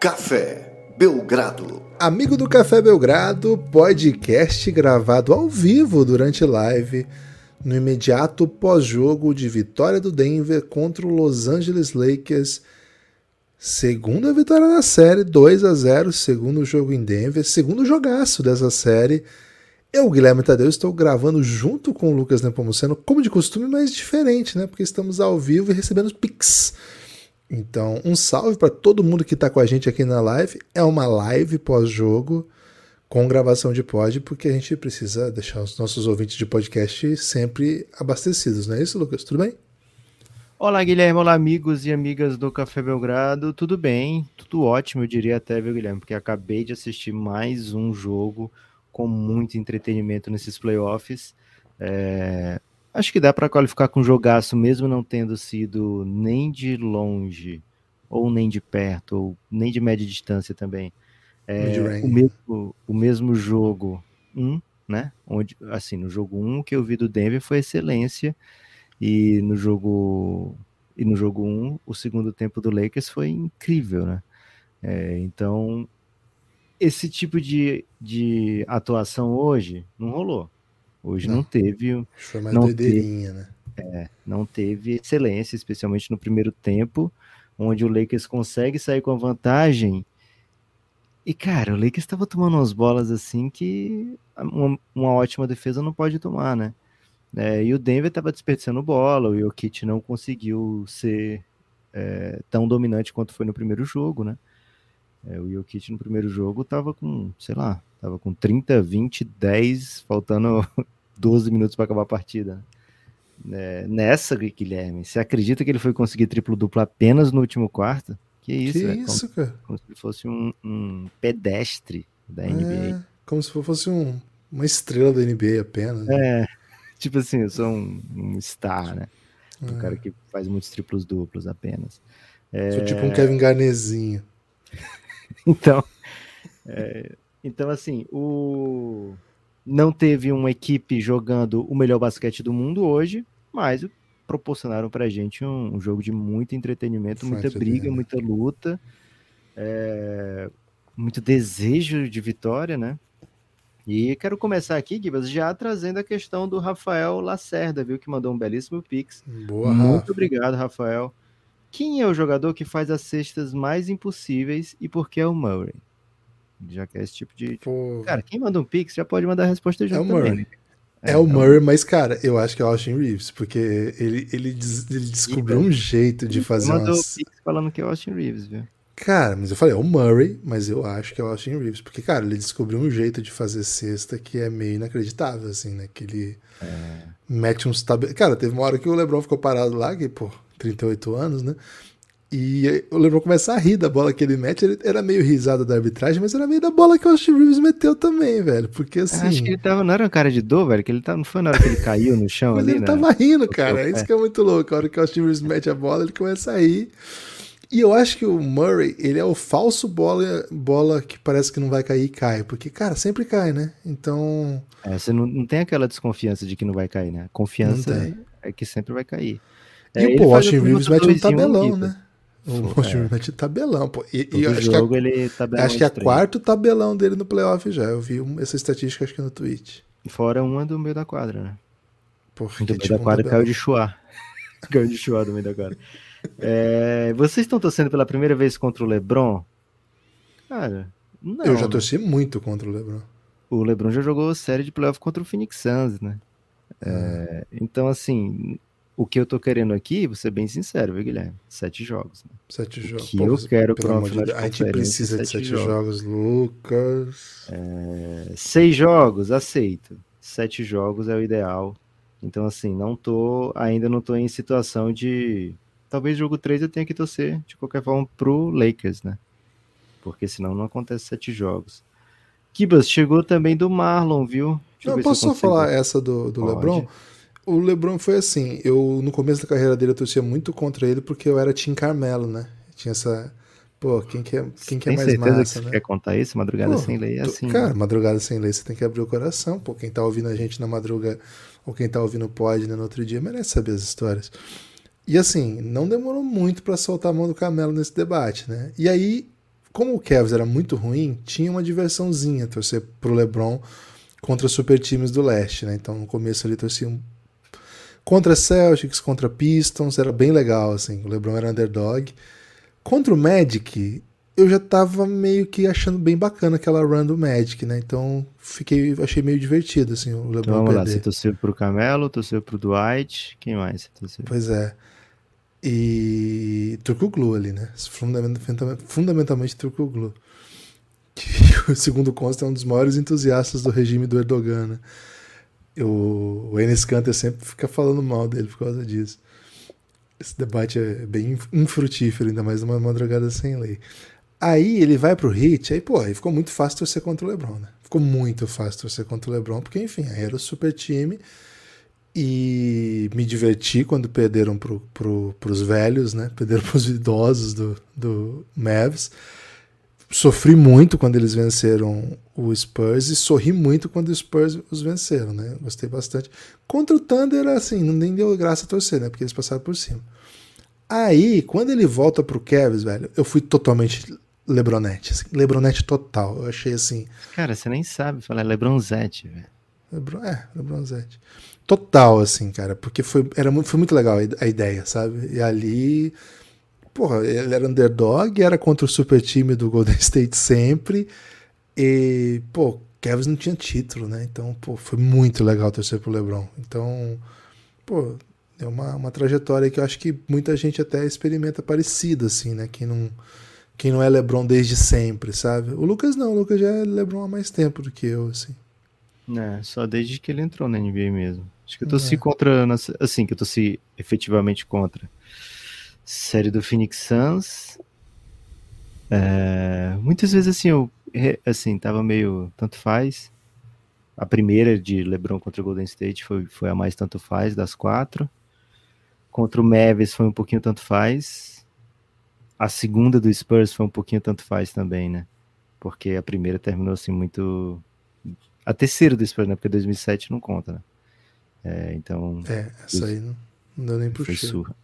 Café Belgrado. Amigo do Café Belgrado, podcast gravado ao vivo durante live no imediato pós-jogo de vitória do Denver contra o Los Angeles Lakers. Segunda vitória na série, 2 a 0, segundo jogo em Denver, segundo jogaço dessa série. Eu, Guilherme Tadeu, estou gravando junto com o Lucas Nepomuceno, como de costume, mas diferente, né? Porque estamos ao vivo e recebendo pics. Então, um salve para todo mundo que está com a gente aqui na live. É uma live pós-jogo com gravação de pod, porque a gente precisa deixar os nossos ouvintes de podcast sempre abastecidos, não é isso, Lucas? Tudo bem? Olá, Guilherme. Olá, amigos e amigas do Café Belgrado. Tudo bem? Tudo ótimo, eu diria até, viu, Guilherme? Porque acabei de assistir mais um jogo com muito entretenimento nesses playoffs. É, acho que dá para qualificar com jogaço, mesmo não tendo sido nem de longe, ou nem de perto, ou nem de média distância também. É, o, mesmo, o mesmo jogo 1, um, né? Onde, assim, no jogo 1 um, que eu vi do Denver foi excelência, e no jogo e no jogo 1, um, o segundo tempo do Lakers foi incrível, né? É, então, esse tipo de, de atuação hoje não rolou. Hoje não, não teve. Foi mais não doideirinha, teve, né? É, não teve excelência, especialmente no primeiro tempo, onde o Lakers consegue sair com a vantagem. E, cara, o Lakers estava tomando umas bolas assim que uma, uma, ótima defesa não pode tomar, né? É, e o Denver estava desperdiçando bola, o Jokic não conseguiu ser é, tão dominante quanto foi no primeiro jogo, né? É, o Jokic no primeiro jogo tava com, sei lá, tava com 30, 20, 10, faltando 12 minutos para acabar a partida. É, nessa, Guilherme, você acredita que ele foi conseguir triplo-duplo apenas no último quarto? Que isso, que isso como, cara? Como se fosse um, um pedestre da NBA. É, como se fosse um, uma estrela da NBA apenas. Né? É, tipo assim, eu sou um, um star, né? Um é. cara que faz muitos triplos duplos apenas. É... Sou tipo um Kevin Garnezinho. então, é, então, assim, o não teve uma equipe jogando o melhor basquete do mundo hoje, mas proporcionaram para a gente um, um, jogo de muito entretenimento, muita briga, muita luta, é, muito desejo de vitória, né? E quero começar aqui, Gibas, já trazendo a questão do Rafael Lacerda, viu? Que mandou um belíssimo pix. Boa, Muito Rafa. obrigado, Rafael. Quem é o jogador que faz as cestas mais impossíveis e por que é o Murray? Já que é esse tipo de. Pô. Cara, quem manda um pix já pode mandar a resposta junto é o Murray. também. É, é, o Murray, mas, cara, eu acho que é o Austin Reeves, porque ele, ele, ele descobriu um jeito de fazer mandou umas... pix falando que é o Austin Reeves, viu? Cara, mas eu falei, é o Murray, mas eu acho que é o Austin Reeves, porque, cara, ele descobriu um jeito de fazer cesta que é meio inacreditável, assim, né? Que ele é. mete uns tab... Cara, teve uma hora que o LeBron ficou parado lá, que, pô, 38 anos, né? E o LeBron começa a rir da bola que ele mete. Ele era meio risada da arbitragem, mas era meio da bola que o Austin Reeves meteu também, velho. Porque assim. acho que ele tava. Não era um cara de dor, velho. Que ele tava, não foi na hora que ele caiu no chão mas ali, ele né? tava rindo, cara. É isso que é muito louco. A hora que o Austin Reeves mete a bola, ele começa a rir. E eu acho que o Murray, ele é o falso bola, bola que parece que não vai cair e cai. Porque, cara, sempre cai, né? Então. É, você não, não tem aquela desconfiança de que não vai cair, né? Confiança é, é, que sempre vai cair. E é, o Austin Reeves mete um tabelão, né? O Austin é. tabelão, pô. E, e acho jogo, que, a, ele acho que é quarto tabelão dele no playoff já. Eu vi essa estatística acho que no Twitch. Fora uma do meio da quadra, né? Porque, do meio da quadra caiu de chuá. caiu de chuá do meio da quadra. É, vocês estão torcendo pela primeira vez contra o LeBron? Cara, não. Eu já torci muito contra o LeBron. O LeBron já jogou série de playoff contra o Phoenix Suns, né? É, então, assim, o que eu tô querendo aqui, vou ser bem sincero, viu, Guilherme? Sete jogos. Né? Sete jogos. que Pô, eu quero para uma final de A gente precisa de sete jogos, jogos Lucas. É, seis jogos, aceito. Sete jogos é o ideal. Então, assim, não tô. Ainda não tô em situação de. Talvez jogo 3 eu tenha que torcer, de qualquer forma, pro Lakers, né? Porque senão não acontece sete jogos. Kibas, chegou também do Marlon, viu? Deixa não, posso só falar essa do, do LeBron? O LeBron foi assim, eu no começo da carreira dele eu torcia muito contra ele porque eu era Tim Carmelo, né? Tinha essa, pô, quem que é, quem que é mais massa, que né? quer contar isso? Madrugada pô, sem lei é assim. Cara, né? madrugada sem lei você tem que abrir o coração, pô, quem tá ouvindo a gente na madruga ou quem tá ouvindo pode né, no outro dia merece saber as histórias. E assim, não demorou muito para soltar a mão do Carmelo nesse debate, né? E aí como o Cavs era muito ruim, tinha uma diversãozinha torcer pro LeBron contra super times do leste, né? Então no começo ali torcia contra Celtics, contra Pistons, era bem legal assim. O LeBron era underdog. Contra o Magic, eu já tava meio que achando bem bacana aquela run do Magic, né? Então fiquei, achei meio divertido assim o LeBron Então vamos lá, perder. você torceu pro Camelo, torceu pro Dwight, quem mais você torceu? Pois é. E Turcoglu ali, né? Fundamentalmente, fundamentalmente Turcoglu. Que segundo consta é um dos maiores entusiastas do regime do Erdogan, né? O, o Enes Kanter sempre fica falando mal dele por causa disso. Esse debate é bem infrutífero, ainda mais numa madrugada sem lei. Aí ele vai pro Hit, aí, pô, aí ficou muito fácil torcer contra o LeBron, né? Ficou muito fácil torcer contra o LeBron, porque, enfim, aí era o super time e me diverti quando perderam pro, pro, pros velhos, né? Perderam pros idosos do, do Mavs. Sofri muito quando eles venceram o Spurs e sorri muito quando os Spurs os venceram, né? Gostei bastante. Contra o Thunder, assim, não nem deu graça a torcer, né? Porque eles passaram por cima. Aí, quando ele volta pro Cavs, velho, eu fui totalmente Lebronete, assim, Lebronete total. Eu achei assim. Cara, você nem sabe falar Lebronzete, velho. Lebron, é, Lebronzete. Total, assim, cara, porque foi, era, foi muito legal a ideia, sabe? E ali, porra, ele era underdog, era contra o super time do Golden State sempre. E, pô, Cavs não tinha título, né? Então, pô, foi muito legal torcer pro LeBron. Então, pô, é uma, uma trajetória que eu acho que muita gente até experimenta parecida, assim, né? Quem não, quem não é LeBron desde sempre, sabe? O Lucas não, o Lucas já é LeBron há mais tempo do que eu, assim. É, só desde que ele entrou na NBA mesmo. Acho que eu torci É. contra, nas- assim, que eu torci efetivamente contra. Série do Phoenix Suns. É, muitas vezes, assim, eu, assim, tava meio tanto faz. A primeira de LeBron contra o Golden State foi, foi a mais tanto faz das quatro. Contra o Mavis foi um pouquinho tanto faz. A segunda do Spurs foi um pouquinho tanto faz também, né? Porque a primeira terminou assim muito a terceira do Spurs, né? Porque 2007 não conta, né? É, então É, essa aí não, não deu nem pro foi surra.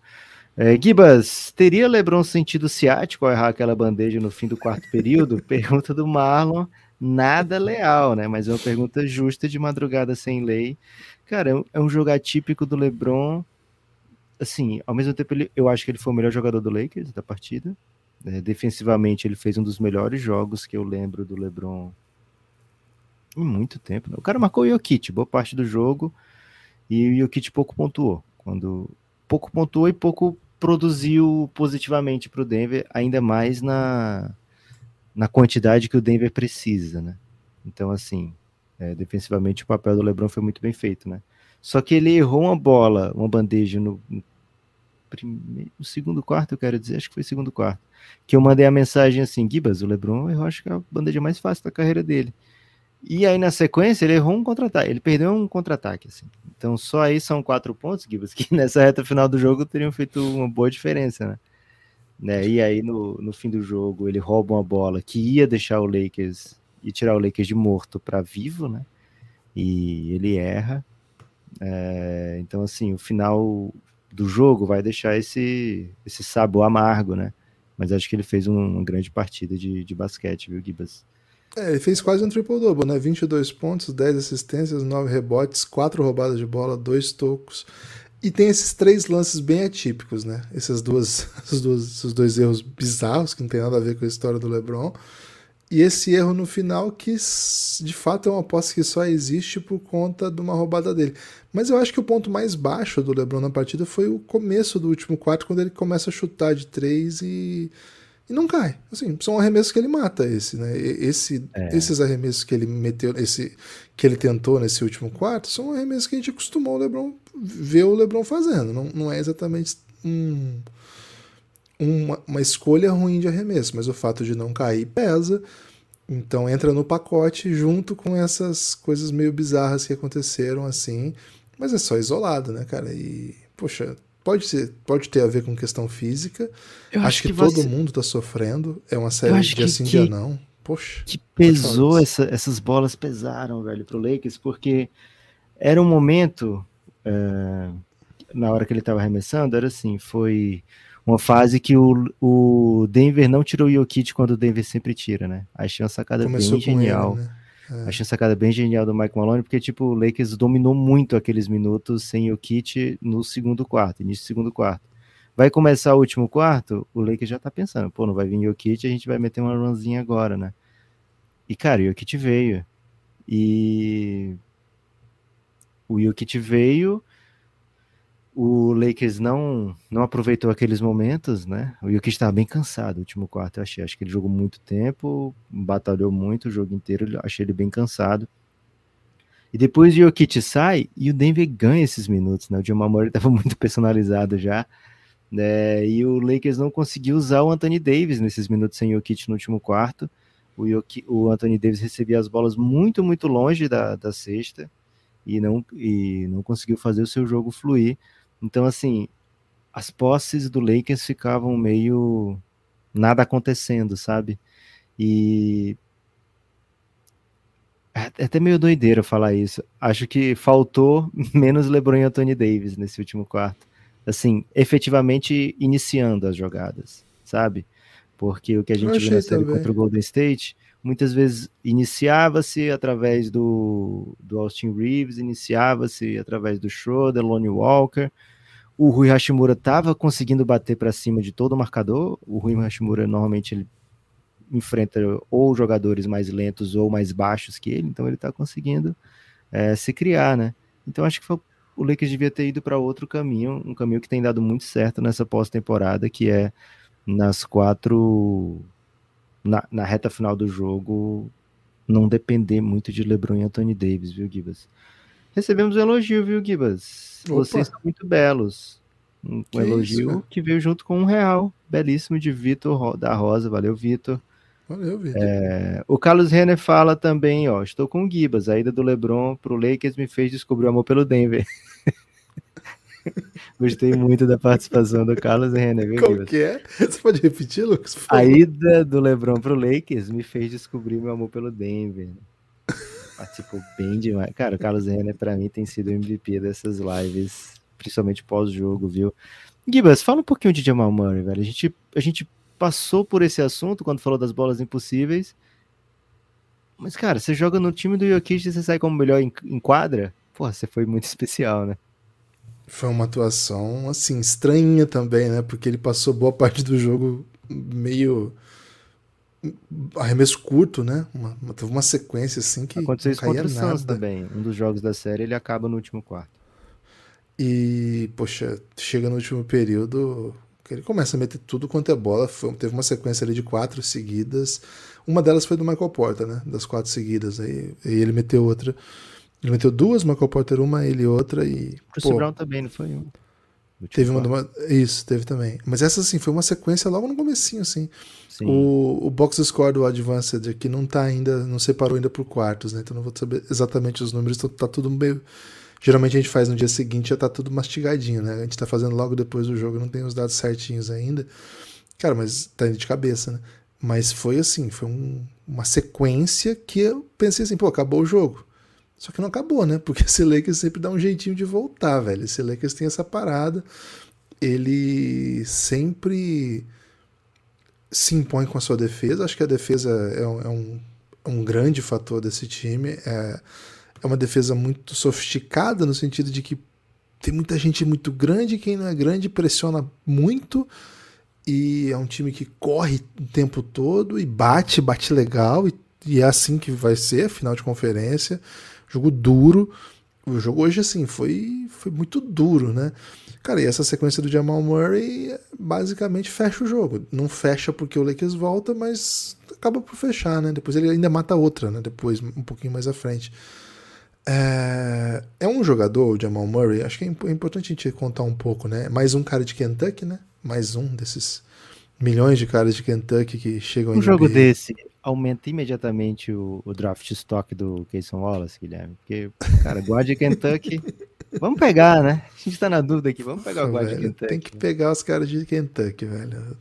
É, Gibas, teria LeBron sentido ciático ao errar aquela bandeja no fim do quarto período? Pergunta do Marlon, nada leal, né? Mas é uma pergunta justa de madrugada sem lei. Cara, é um- é um jogo atípico do LeBron. Assim, ao mesmo tempo, ele, eu acho que ele foi o melhor jogador do Lakers da partida. É, defensivamente, ele fez um dos melhores jogos que eu lembro do LeBron em muito tempo. né? O cara marcou o Jokic, boa parte do jogo, e o Jokic pouco pontuou. Quando pouco pontuou e pouco produziu positivamente para o Denver, ainda mais na, na quantidade que o Denver precisa, né? Então, assim, é, defensivamente o papel do LeBron foi muito bem feito, né? Só que ele errou uma bola, uma bandeja no, no primeiro, no segundo quarto, eu quero dizer, acho que foi segundo quarto, que eu mandei a mensagem assim, Gibas, o LeBron errou, acho que é a bandeja mais fácil da carreira dele. E aí, na sequência, ele errou um contra-ataque. Ele perdeu um contra-ataque, assim. Então, só aí são quatro pontos, Gibas, que nessa reta final do jogo teriam feito uma boa diferença, né? né? E aí, no, no fim do jogo, ele rouba uma bola que ia deixar o Lakers e tirar o Lakers de morto para vivo, né? E ele erra. É, então, assim, o final do jogo vai deixar esse, esse sabor amargo, né? Mas acho que ele fez um- uma grande partida de, de basquete, viu, Gibas? É, ele fez quase um triple-double, né? 22 pontos, 10 assistências, 9 rebotes, 4 roubadas de bola, 2 tocos. E tem esses três lances bem atípicos, né? Essas duas, esses, duas, esses dois erros bizarros que não tem nada a ver com a história do LeBron. E esse erro no final que de fato é uma aposta que só existe por conta de uma roubada dele. Mas eu acho que o ponto mais baixo do LeBron na partida foi o começo do último quarto, quando ele começa a chutar de três e, e não cai. Assim, são arremessos que ele mata esse, né? Esse, Esses arremessos que ele meteu, esse que ele tentou nesse último quarto, são arremessos que a gente acostumou o LeBron ver o LeBron fazendo. Não, não é exatamente um, uma, uma escolha ruim de arremesso, mas o fato de não cair pesa. Então entra no pacote junto com essas coisas meio bizarras que aconteceram assim. Mas é só isolado, né, cara? E, poxa, pode, ser, pode ter a ver com questão física. Eu acho, que, todo mundo tá sofrendo. É uma série acho de que- assim que- dia não. Poxa. que pesou essa- essas bolas pesaram, velho, pro Lakers, porque era um momento é, na hora que ele tava arremessando, era assim, foi uma fase que o, o Denver não tirou o Jokic quando o Denver sempre tira, né? Achei uma sacada Começou bem genial. Ele, né? É. Achei uma sacada bem genial do Mike Malone, porque tipo, o Lakers dominou muito aqueles minutos sem o Kit no segundo quarto, início do segundo quarto. Vai começar o último quarto, o Lakers já tá pensando, pô, não vai vir o Jokic, a gente vai meter uma runzinha agora, né? E cara, o Jokic veio. E o Jokic veio o Lakers não não aproveitou aqueles momentos, né? O Jokic estava bem cansado no último quarto, eu achei. Acho que ele jogou muito tempo, batalhou muito o jogo inteiro, achei ele bem cansado. E depois o Jokic sai e o Denver ganha esses minutos, né? O Jamal Murray estava muito personalizado já, né? E o Lakers não conseguiu usar o Anthony Davis nesses minutos sem Jokic no último quarto. O, Jokic, o Anthony Davis recebia as bolas muito, muito longe da, da cesta e não, e não conseguiu fazer o seu jogo fluir. Então, assim, as posses do Lakers ficavam meio nada acontecendo, sabe? E é até meio doideira falar isso. Acho que faltou menos LeBron e Anthony Davis nesse último quarto. Assim, efetivamente iniciando as jogadas, sabe? Porque o que a gente viu na série também. contra o Golden State, muitas vezes iniciava-se através do, do Austin Reeves, iniciava-se através do Schroeder, Lonnie Walker, o Rui Hashimura estava conseguindo bater para cima de todo o marcador. O Rui Hashimura normalmente ele enfrenta ou jogadores mais lentos ou mais baixos que ele, então ele está conseguindo é, se criar, né? Então acho que foi, o Lakers devia ter ido para outro caminho, um caminho que tem dado muito certo nessa pós-temporada, que é nas quatro na, na, reta final do jogo não depender muito de LeBron e Anthony Davis, viu, Gibas? Recebemos um elogio, viu, Gibas? Opa. Vocês são muito belos. Um que elogio isso, que veio junto com um real. Belíssimo de Vitor da Rosa. Valeu, Vitor. Valeu, Vitor. É, o Carlos Renner fala também, ó. Estou com o Gibas. A ida do Lebron pro Lakers me fez descobrir o amor pelo Denver. Gostei muito da participação do Carlos Renner, viu, Qual que é? Você pode repetir, Lucas? A ida do Lebron pro Lakers me fez descobrir meu amor pelo Denver. Participou bem demais. Cara, o Carlos Renner, para mim, tem sido o MVP dessas lives, principalmente pós-jogo, viu? Gibas, fala um pouquinho de Jamal Murray, velho. A gente, a gente passou por esse assunto quando falou das bolas impossíveis. Mas, cara, você joga no time do Jokic e você sai como melhor em, em quadra? Porra, você foi muito especial, né? Foi uma atuação, assim, estranha também, né? Porque ele passou boa parte do jogo meio arremesso curto, né? Uma, uma, teve uma sequência assim que Aconteceu isso contra o Suns também. Um dos jogos da série ele acaba no último quarto. E, poxa, chega no último período que ele começa a meter tudo quanto é bola. Foi, teve uma sequência ali de quatro seguidas. Uma delas foi do Michael Porter, né? Das quatro seguidas. Aí, aí ele meteu outra. Ele meteu duas, Michael Porter uma, ele outra e. O Brown também, não foi um. Teve uma, uma, Isso, teve também. Mas essa, assim, foi uma sequência logo no comecinho, assim. O, o box score do Advanced aqui não tá ainda, não separou ainda por quartos, né? Então não vou saber exatamente os números, então tá tudo meio. Geralmente a gente faz no dia seguinte, já tá tudo mastigadinho, né? A gente tá fazendo logo depois do jogo, não tem os dados certinhos ainda. Cara, mas tá indo de cabeça, né? Mas foi assim, foi um, uma sequência que eu pensei assim, pô, acabou o jogo. Só que não acabou, né? Porque esse Lakers sempre dá um jeitinho de voltar, velho. Esse Lakers tem essa parada. Ele sempre se impõe com a sua defesa. Acho que a defesa é um, é um, é um grande fator desse time. É, é uma defesa muito sofisticada no sentido de que tem muita gente muito grande, quem não é grande pressiona muito e é um time que corre o tempo todo e bate, bate legal e, e é assim que vai ser, final de conferência. Jogo duro. O jogo hoje, assim, foi, foi muito duro, né? Cara, e essa sequência do Jamal Murray basicamente fecha o jogo. Não fecha porque o Lakers volta, mas acaba por fechar, né? Depois ele ainda mata outra, né? Depois, um pouquinho mais à frente. É, é um jogador, o Jamal Murray, acho que é, é importante a gente contar um pouco, né? Mais um cara de Kentucky, né? Mais um desses milhões de caras de Kentucky que chegam Um jogo desse aumenta imediatamente o, o draft stock do Kayson Wallace, Guilherme. Porque, cara, guarde Kentucky Vamos pegar, né? A gente tá na dúvida aqui. Vamos pegar o guarda de Kentucky. Tem que pegar os caras de Kentucky, velho.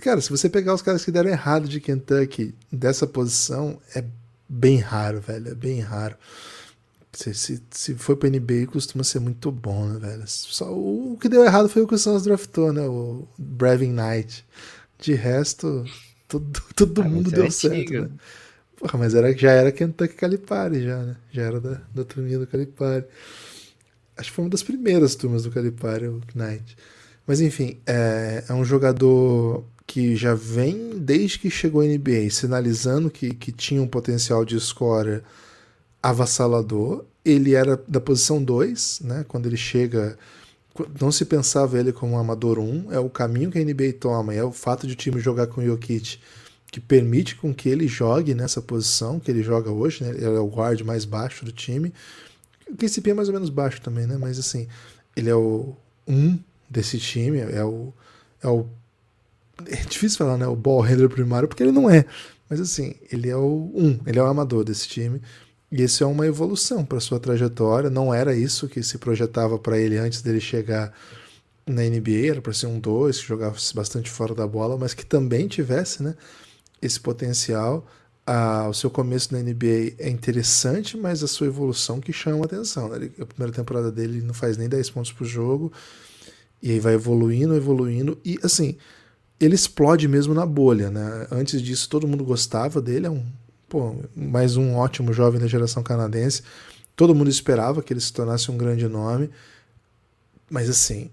Cara, se você pegar os caras que deram errado de Kentucky dessa posição, é bem raro, velho. É bem raro. Se, se, se foi pra NBA, costuma ser muito bom, né, velho? Só, o, o que deu errado foi o que o Suns draftou, né? O Brevin Knight. De resto, todo, todo ah, mundo deu é certo, né? Porra, mas era, já era Kentucky Calipari, já, né? Já era da, da turminha do Calipari. Acho que foi uma das primeiras turmas do Calipari, o Knight. Mas enfim, é, é um jogador que já vem desde que chegou à NBA, sinalizando que, que tinha um potencial de scorer avassalador. Ele era da posição 2, né? Quando ele chega, não se pensava ele como um amador 1. Um, é o caminho que a NBA toma, é o fato de o time jogar com o Jokic que permite com que ele jogue nessa posição que ele joga hoje, né? Ele é o guard mais baixo do time. O KCP é mais ou menos baixo também, né? Mas assim, ele é o 1 um desse time, é o é o é difícil falar, né? O ball handler primário, porque ele não é. Mas assim, ele é o 1, um, ele é o amador desse time. E isso é uma evolução para sua trajetória. Não era isso que se projetava para ele antes dele chegar na NBA. Era para ser um 2 que jogasse bastante fora da bola, mas que também tivesse né, esse potencial. Ah, o seu começo na NBA é interessante, mas a sua evolução que chama atenção. Né? Ele, a primeira temporada dele não faz nem 10 pontos por jogo. E aí vai evoluindo, evoluindo. E assim, ele explode mesmo na bolha. Né? Antes disso, todo mundo gostava dele. É um pô, mais um ótimo jovem da geração canadense. Todo mundo esperava que ele se tornasse um grande nome, mas assim,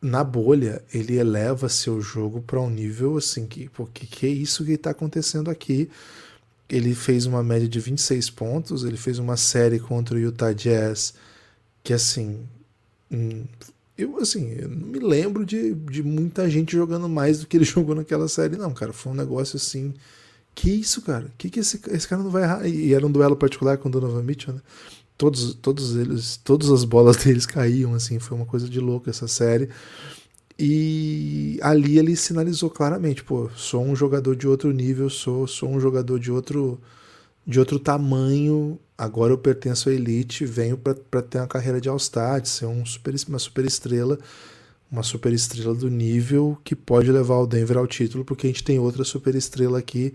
na bolha ele eleva seu jogo para um nível assim que, pô, que, que é isso que está acontecendo aqui? Ele fez uma média de 26 pontos, ele fez uma série contra o Utah Jazz que assim, hum, eu assim, eu não me lembro de, de muita gente jogando mais do que ele jogou naquela série, não, cara. Foi um negócio assim que isso, cara? Que que esse, esse cara não vai errar? E era um duelo particular com o Donovan Mitchell, né? Todos, todos eles, todas as bolas deles caíam, assim, foi uma coisa de louco essa série. E ali ele sinalizou claramente, pô, sou um jogador de outro nível, sou, sou um jogador de outro de outro tamanho. Agora eu pertenço à elite, venho para ter uma carreira de All-Star, de ser um super, uma super estrela, uma super estrela do nível que pode levar o Denver ao título, porque a gente tem outra super estrela aqui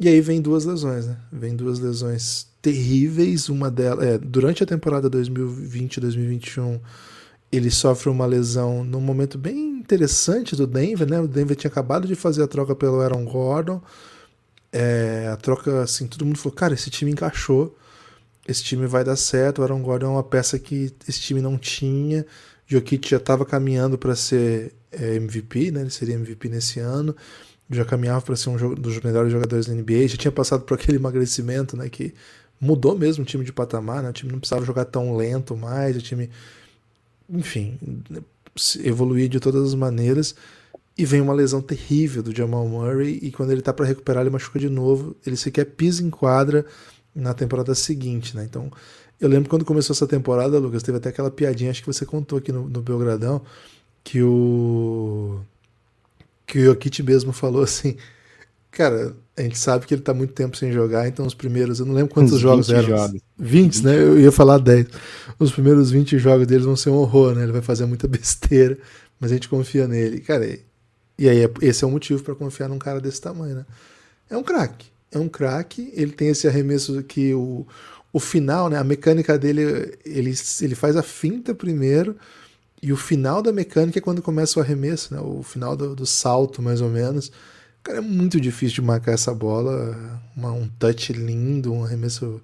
e aí vem duas lesões, né? Vem duas lesões terríveis. Uma delas, é, durante a temporada 2020-2021, ele sofre uma lesão num momento bem interessante do Denver, né? O Denver tinha acabado de fazer a troca pelo Aaron Gordon. É, a troca, assim, todo mundo falou: cara, esse time encaixou, esse time vai dar certo. O Aaron Gordon é uma peça que esse time não tinha. Jokic já estava caminhando para ser é, MVP, né? Ele seria MVP nesse ano já caminhava para ser um dos melhores jogadores da NBA, já tinha passado por aquele emagrecimento, né, que mudou mesmo o time de patamar, né? O time não precisava jogar tão lento mais, o time enfim, evoluía de todas as maneiras. E vem uma lesão terrível do Jamal Murray e quando ele tá para recuperar, ele machuca de novo, ele sequer pisa em quadra na temporada seguinte, né? Então, eu lembro quando começou essa temporada, Lucas, teve até aquela piadinha, acho que você contou aqui no, no Belgradão, que o que o Jokic mesmo falou assim, cara, a gente sabe que ele tá muito tempo sem jogar, então os primeiros, eu não lembro quantos jogos eram. Jogos. 20, 20, né? Eu ia falar 10. Os primeiros 20 jogos deles vão ser um horror, né? Ele vai fazer muita besteira, mas a gente confia nele. Cara, e aí esse é o motivo para confiar num cara desse tamanho, né? É um craque. É um craque, ele tem esse arremesso que o, o final, né? A mecânica dele, ele, ele faz a finta primeiro, e o final da mecânica é quando começa o arremesso, né? O final do, do salto, mais ou menos. Cara, é muito difícil de marcar essa bola. Uma, um touch lindo, um arremesso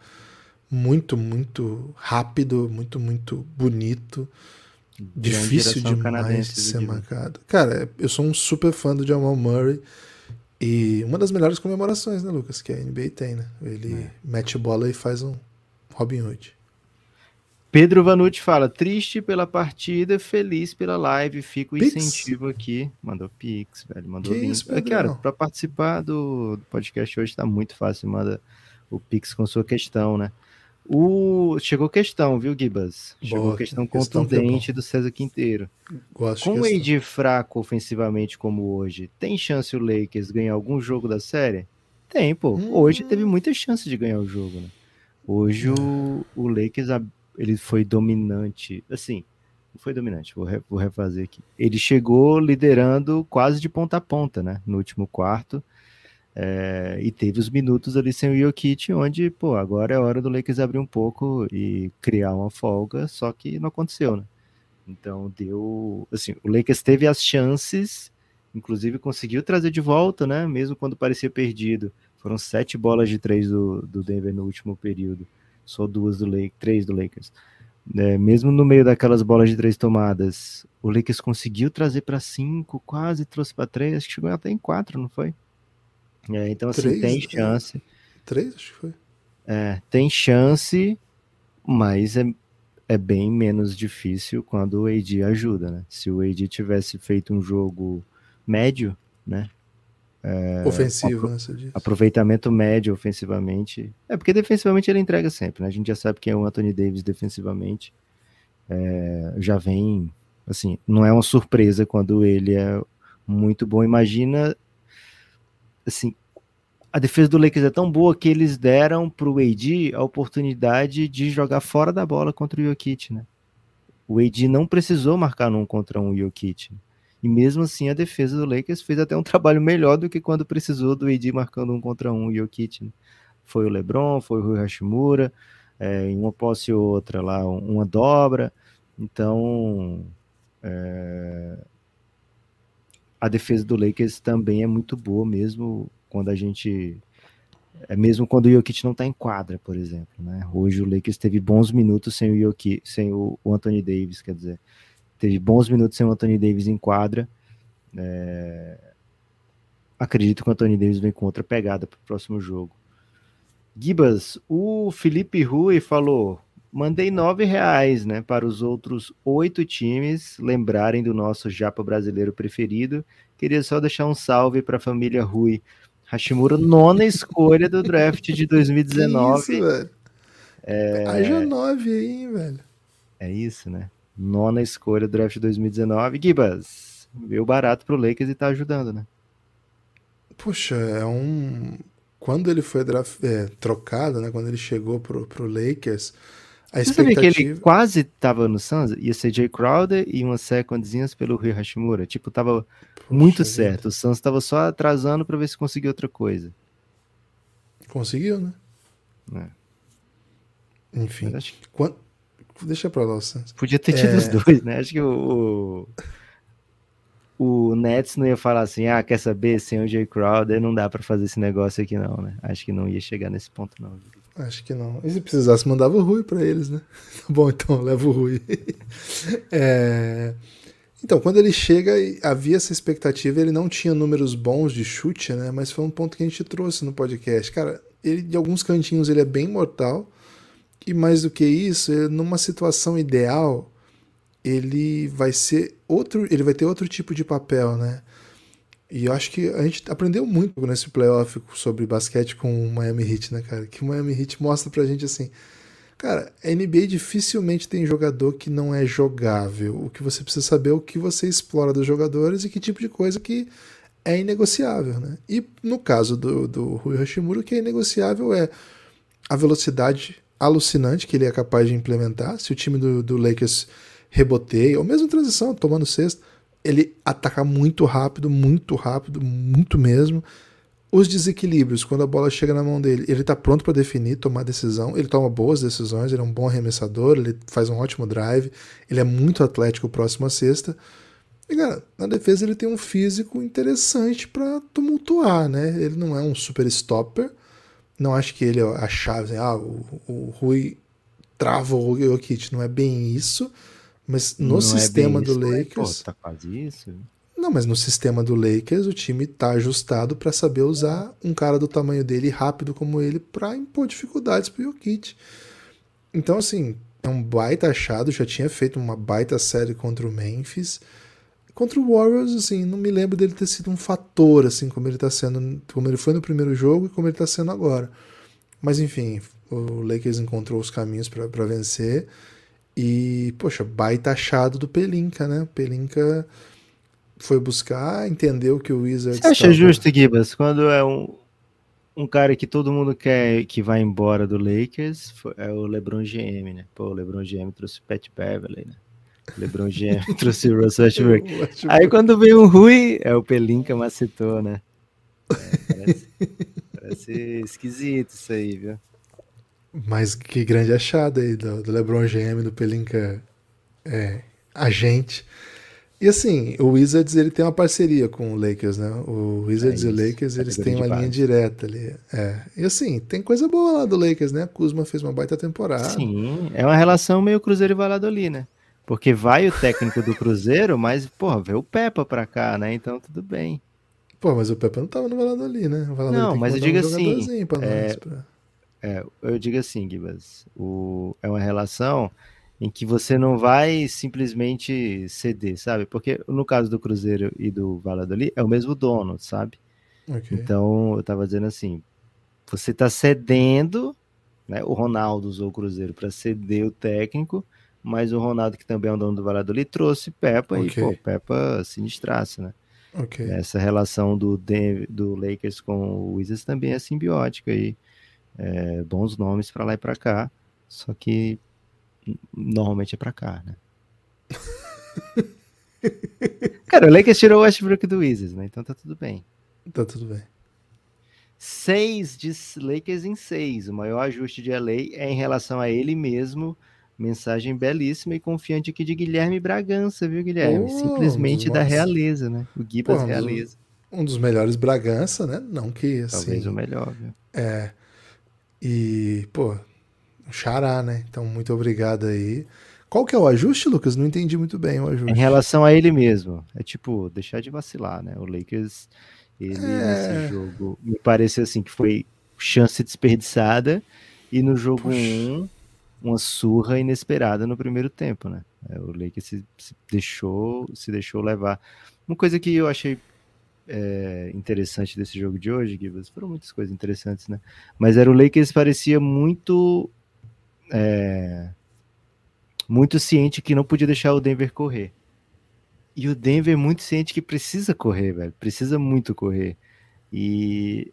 muito, muito rápido, muito, muito bonito. Difícil demais de ser marcado. Cara, eu sou um super fã do Jamal Murray. E uma das melhores comemorações, né, Lucas? Que a NBA tem, né? Ele é. mete bola e faz um Robin Hood. Pedro Vanucci fala: triste pela partida, feliz pela live. Fica o Pix? incentivo aqui. Mandou Pix, velho. Mandou que. Isso, Pedro, Cara, para participar do, do, podcast hoje tá muito fácil. Manda o Pix com sua questão, né? O... Chegou questão, viu, Gibas? Chegou Boa, questão contundente do César Quinteiro. Gosto com o AD fraco ofensivamente como hoje, tem chance o Lakers ganhar algum jogo da série? Tem, pô. Hum. Hoje teve muita chance de ganhar o jogo, né? Hoje o, o Lakers ele foi dominante, assim, não foi dominante, vou, vou refazer aqui. Ele chegou liderando quase de ponta a ponta, né, no último quarto, É, e teve os minutos ali sem o Jokic, onde, pô, agora é hora do Lakers abrir um pouco e criar uma folga, só que não aconteceu, né? Então deu, assim, o Lakers teve as chances, inclusive conseguiu trazer de volta, né? Mesmo quando parecia perdido. Foram sete bolas de três do, do Denver no último período, só duas do Lakers, três do Lakers. É, mesmo no meio daquelas bolas de três tomadas, o Lakers conseguiu trazer para cinco, quase trouxe para três, acho que chegou até em quatro, não foi? É, então, assim, três, tem chance. Três, acho que foi. É, tem chance, mas é, é bem menos difícil quando o AD ajuda, né? Se o AD tivesse feito um jogo médio, né? É, Ofensivo, né? Aproveitamento médio ofensivamente. É porque defensivamente ele entrega sempre, né? A gente já sabe quem é o Anthony Davis defensivamente. É, já vem, assim, não é uma surpresa quando ele é muito bom. Imagina, assim, a defesa do Lakers é tão boa que eles deram para o AD a oportunidade de jogar fora da bola contra o Jokic, né? O AD não precisou marcar num contra um Jokic. Né? E mesmo assim, a defesa do Lakers fez até um trabalho melhor do que quando precisou do AD marcando um contra um e o Kit. Né? Foi o LeBron, foi o Rui Hashimura, é, em uma posse ou outra lá, uma dobra. Então, é, a defesa do Lakers também é muito boa, mesmo quando a gente. É mesmo quando o Jokic não está em quadra, por exemplo. Né? Hoje o Lakers teve bons minutos sem o Jokic, sem o, o Anthony Davis, quer dizer teve bons minutos sem o Anthony Davis em quadra. É... Acredito que o Anthony Davis vem com outra pegada para o próximo jogo. Gibas, o Felipe Rui falou: mandei nove reais né, para os outros oito times lembrarem do nosso japa brasileiro preferido. Queria só deixar um salve para a família Rui. Hashimura, nona escolha do draft de 2019. Que isso, velho. É... Haja nove aí, velho. É isso, né? Nona escolha do draft 2019. Gibas, veio barato pro Lakers e tá ajudando, né? Puxa, é um. Quando ele foi draft... é, trocado, né? Quando ele chegou pro, pro Lakers, a Você expectativa. sabia que ele quase tava no Suns? Ia ser Jay Crowder e umas secondzinhas pelo Rio Hashimura. Tipo, tava Puxa muito certo. O Suns tava só atrasando para ver se conseguia outra coisa. Conseguiu, né? É. Enfim. Acho... Quando, Deixa pra lá o Suns. Podia ter tido é... os dois, né? Acho que o, o Nets não ia falar assim, ah, quer saber, sem o Jay Crowder não dá para fazer esse negócio aqui não, né? Acho que não ia chegar nesse ponto não. Acho que não. E se precisasse, mandava o Rui para eles, né? Tá bom, então, leva o Rui. é... Então, quando ele chega, havia essa expectativa, ele não tinha números bons de chute, né? Mas foi um ponto que a gente trouxe no podcast. Cara, ele, de alguns cantinhos ele é bem mortal, e mais do que isso, é, numa situação ideal, ele vai ser outro, ele vai ter outro tipo de papel, né? E eu acho que a gente aprendeu muito nesse playoff sobre basquete com o Miami Heat, né, cara? Que o Miami Heat mostra pra gente assim, cara, a NBA dificilmente tem jogador que não é jogável. O que você precisa saber é o que você explora dos jogadores e que tipo de coisa que é inegociável, né? E no caso do, do Rui Hashimura, o que é inegociável é a velocidade alucinante que ele é capaz de implementar. Se o time do, do Lakers reboteia, ou mesmo transição, tomando sexta, ele ataca muito rápido, muito rápido, muito mesmo. Os desequilíbrios, quando a bola chega na mão dele, ele está pronto para definir, tomar decisão. Ele toma boas decisões, ele é um bom arremessador, ele faz um ótimo drive, ele é muito atlético próximo à cesta. E, cara, na defesa ele tem um físico interessante para tumultuar, né? Ele não é um super stopper, não acho que ele é a chave, assim, ah, o, o Rui trava o Jokic, não é bem isso, mas no não é sistema é do isso, Lakers... Pô, tá quase isso. Não, mas no sistema do Lakers o time tá ajustado para saber usar um cara do tamanho dele rápido como ele para impor dificuldades pro Jokic. Então assim, é um baita achado, já tinha feito uma baita série contra o Memphis. Contra o Warriors, assim, não me lembro dele ter sido um fator, assim, como ele tá sendo, como ele foi no primeiro jogo e como ele tá sendo agora. Mas enfim, o Lakers encontrou os caminhos para vencer. E, poxa, baita achado do Pelinka, né? O Pelinka foi buscar, entendeu que o Wizards. Você acha tava... justo, Gibas, quando é um, um cara que todo mundo quer que vai embora do Lakers, é o LeBron GM, né? Pô, o LeBron GM trouxe Pat Beverly, né? LeBron James trouxe o Russell Westbrook. Aí quando veio o Rui, é o Pelinka macetou, né? É, parece, parece esquisito isso aí, viu? Mas que grande achada aí do, do LeBron GM, do Pelinka é, agente. E assim, o Wizards ele tem uma parceria com o Lakers, né? O Wizards é e o Lakers eles têm uma linha direta ali. É. E assim, tem coisa boa lá do Lakers, né? Kuzma fez uma baita temporada. Sim, é uma relação meio Cruzeiro e Valladolid, né? Porque vai o técnico do Cruzeiro, mas, porra, vê o Peppa pra cá, né? Então tudo bem. Pô, mas o Peppa não tava no Valladolid, né? O Valladolid não, mas eu digo um assim. Pra é, pra... é, eu digo assim, Gibas, o, é uma relação em que você não vai simplesmente ceder, sabe? Porque no caso do Cruzeiro e do Valladolid é o mesmo dono, sabe? Okay. Então eu tava dizendo assim, você tá cedendo, né? O Ronaldo usou o Cruzeiro para ceder o técnico, mas o Ronaldo que também é um dono do Valladolid trouxe Peppa okay. e pô, Peppa sinistraça, né? Okay. Essa relação do, Denver, do Lakers com o Wizards também é simbiótica aí. É, bons nomes para lá e para cá. Só que normalmente é pra cá, né? Cara, o Lakers tirou o Westbrook do Wizards, né? Então tá tudo bem. Tá tudo bem. Seis de Lakers em seis. O maior ajuste de LA é em relação a ele mesmo. Mensagem belíssima e confiante aqui de Guilherme Bragança, viu, Guilherme? Oh, Simplesmente um da realeza, né? O Gibas Pô, realeza. Um dos melhores Bragança, né? Não que assim. Talvez o melhor, viu? É. E, pô, Xará, né? Então, muito obrigado aí. Qual que é o ajuste, Lucas? Não entendi muito bem o ajuste. Em relação a ele mesmo. É tipo, deixar de vacilar, né? O Lakers, ele é... nesse jogo, me parece assim que foi chance desperdiçada. E no jogo 1, um, uma surra inesperada no primeiro tempo, né? É, o Lakers se, se, deixou, se deixou levar. Uma coisa que eu achei é, interessante desse jogo de hoje, Gibbs, foram muitas coisas interessantes, né? Mas era o Lakers parecia muito é, muito ciente que não podia deixar o Denver correr. E o Denver muito ciente que precisa correr, velho. Precisa muito correr. E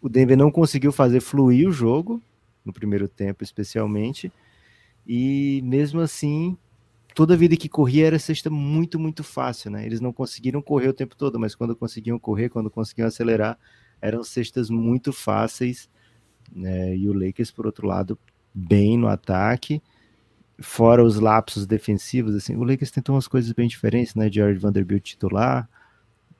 o Denver não conseguiu fazer fluir o jogo, no primeiro tempo especialmente. E mesmo assim, toda vida que corria era cesta muito, muito fácil, né? Eles não conseguiram correr o tempo todo, mas quando conseguiam correr, quando conseguiam acelerar, eram cestas muito fáceis. Né? E o Lakers, por outro lado, bem no ataque, fora os lapsos defensivos, assim, o Lakers tentou umas coisas bem diferentes, né, Jared Vanderbilt titular,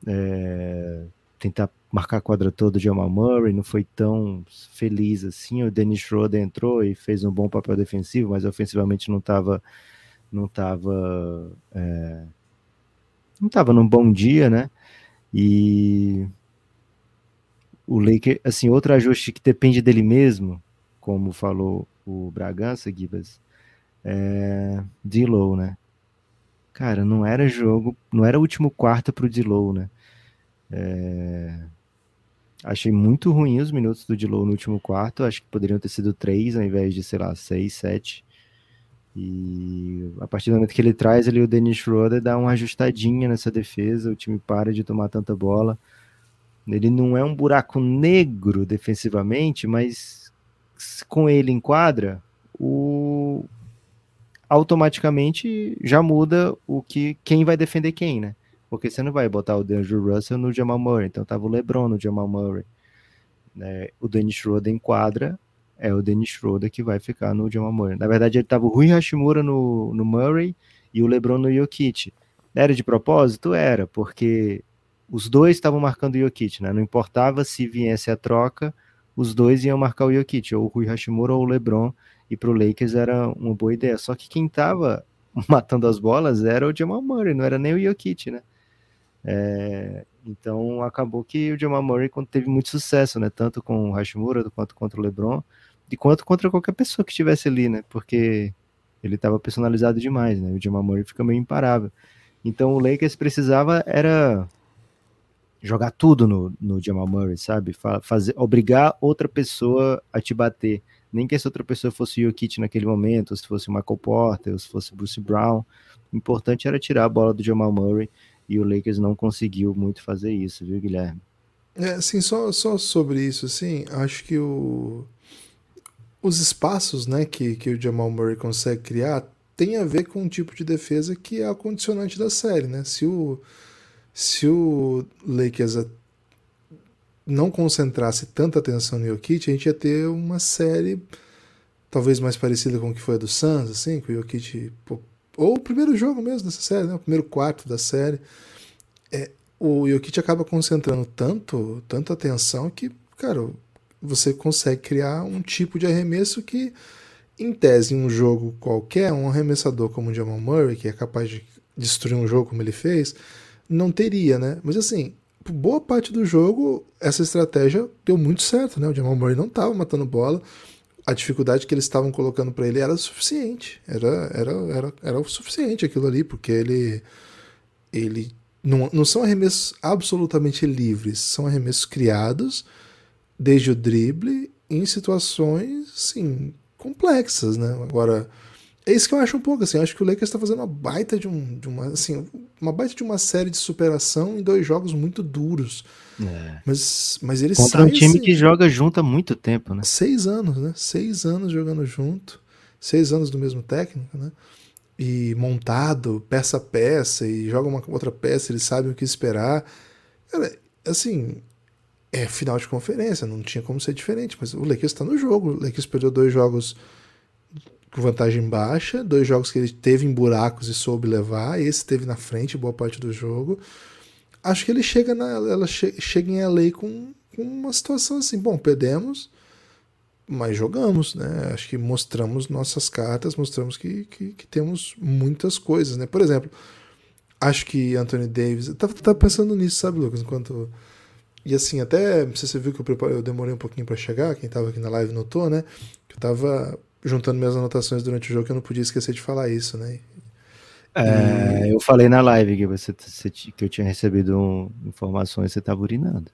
é, tentar marcar a quadra toda de Jamal Murray, não foi tão feliz assim, o Dennis Schroeder entrou e fez um bom papel defensivo, mas ofensivamente não estava não estava é, não estava num bom dia, né, e o Lakers, assim, outro ajuste que depende dele mesmo, como falou o Bragança, Gibas, é, D-Low, né? Cara, não era jogo, não era o último quarto pro D-Low, né? É, achei muito ruim os minutos do D-Low no último quarto, acho que poderiam ter sido três ao invés de, sei lá, seis, sete. E a partir do momento que ele traz ali o Dennis Schroeder, dá uma ajustadinha nessa defesa, o time para de tomar tanta bola. Ele não é um buraco negro defensivamente, mas com ele em quadra, o automaticamente já muda o que quem vai defender quem, né? Porque você não vai botar o D'Angelo Russell no Jamal Murray, então tava o LeBron no Jamal Murray. Né? O Dennis Schroeder em quadra é o Dennis Schroeder que vai ficar no Jamal Murray. Na verdade, ele tava o Rui Hashimura no, no Murray e o LeBron no Jokic. Era de propósito? Era, porque os dois estavam marcando o Jokic, né? Não importava se viesse a troca, os dois iam marcar o Jokic, ou o Rui Hashimura ou o LeBron, e para o Lakers era uma boa ideia. Só que quem estava matando as bolas era o Jamal Murray, não era nem o Jokic, né? É, então acabou que o Jamal Murray teve muito sucesso, né? Tanto com o Hashimura quanto contra o LeBron, e quanto contra qualquer pessoa que estivesse ali, né? Porque ele estava personalizado demais, né? O Jamal Murray fica meio imparável. Então o Lakers precisava era jogar tudo no, no Jamal Murray, sabe? Fazer, obrigar outra pessoa a te bater. Nem que essa outra pessoa fosse o Jokic naquele momento, ou se fosse o Michael Porter, ou se fosse o Bruce Brown. O importante era tirar a bola do Jamal Murray e o Lakers não conseguiu muito fazer isso, viu, Guilherme? É, assim, só, só sobre isso, assim, acho que o, os espaços né, que, que o Jamal Murray consegue criar tem a ver com um tipo de defesa que é a condicionante da série, né? Se o, se o Lakers não concentrasse tanta atenção no Jokic, a gente ia ter uma série talvez mais parecida com o que foi a do Suns, assim, que o Jokic ou o primeiro jogo mesmo dessa série, né? o primeiro quarto da série, é, o Jokic acaba concentrando tanto, tanta atenção que, cara, você consegue criar um tipo de arremesso que, em tese, em um jogo qualquer, um arremessador como o Jamal Murray, que é capaz de destruir um jogo como ele fez, não teria, né? Mas assim, boa parte do jogo, essa estratégia deu muito certo, né? O Jamal Murray não estava matando bola, a dificuldade que eles estavam colocando para ele era suficiente. Era, era, era, era o suficiente aquilo ali, porque ele. ele não, não são arremessos absolutamente livres, são arremessos criados desde o drible em situações assim, complexas, né? Agora, é isso que eu acho um pouco assim. Eu acho que o Lakers está fazendo uma baita de, um, de uma assim, uma baita de uma série de superação em dois jogos muito duros. É. Mas, mas eles Contra um time assim, que joga junto há muito tempo, né? Seis anos, né? Seis anos jogando junto. Seis anos do mesmo técnico, né? E montado, peça a peça, e joga uma outra peça, eles sabem o que esperar. Cara, assim, é final de conferência, não tinha como ser diferente, mas o Lakers está no jogo. O Lakers perdeu dois jogos com vantagem baixa, dois jogos que ele teve em buracos e soube levar, esse teve na frente boa parte do jogo acho que ele chega na, ela che, chega em LA com, com uma situação assim, bom, perdemos, mas jogamos, né? Acho que mostramos nossas cartas, mostramos que, que, que, temos muitas coisas, né? Por exemplo, acho que Anthony Davis. Eu tava, tava pensando nisso, sabe, Lucas? Enquanto. E assim, até. Não sei se você viu que eu, preparei, eu demorei um pouquinho para chegar, quem tava aqui na live notou, né? Que eu tava juntando minhas anotações durante o jogo que eu não podia esquecer de falar isso, né? É, eu falei na live que, você, que eu tinha recebido um, informações e você estava urinando.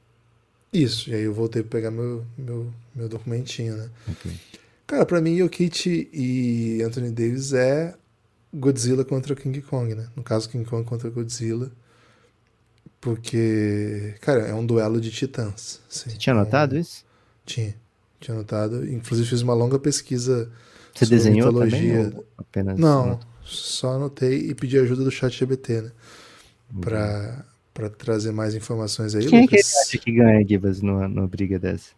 Isso, e aí eu voltei para pegar meu, meu, meu documentinho, né? Okay. Cara, para mim, Jokic e Anthony Davis é Godzilla contra King Kong, né? No caso, King Kong contra Godzilla. Porque, cara, é um duelo de titãs. Sim. Você tinha notado é isso? Tinha. Tinha notado. Inclusive, fiz uma longa pesquisa. Você desenhou mitologia. também? apenas Não, só anotei e pedi ajuda do chat GBT, né? Uhum. Pra, pra trazer mais informações aí. Quem Lucas. é que que ganha, Gibas, numa, numa briga dessa?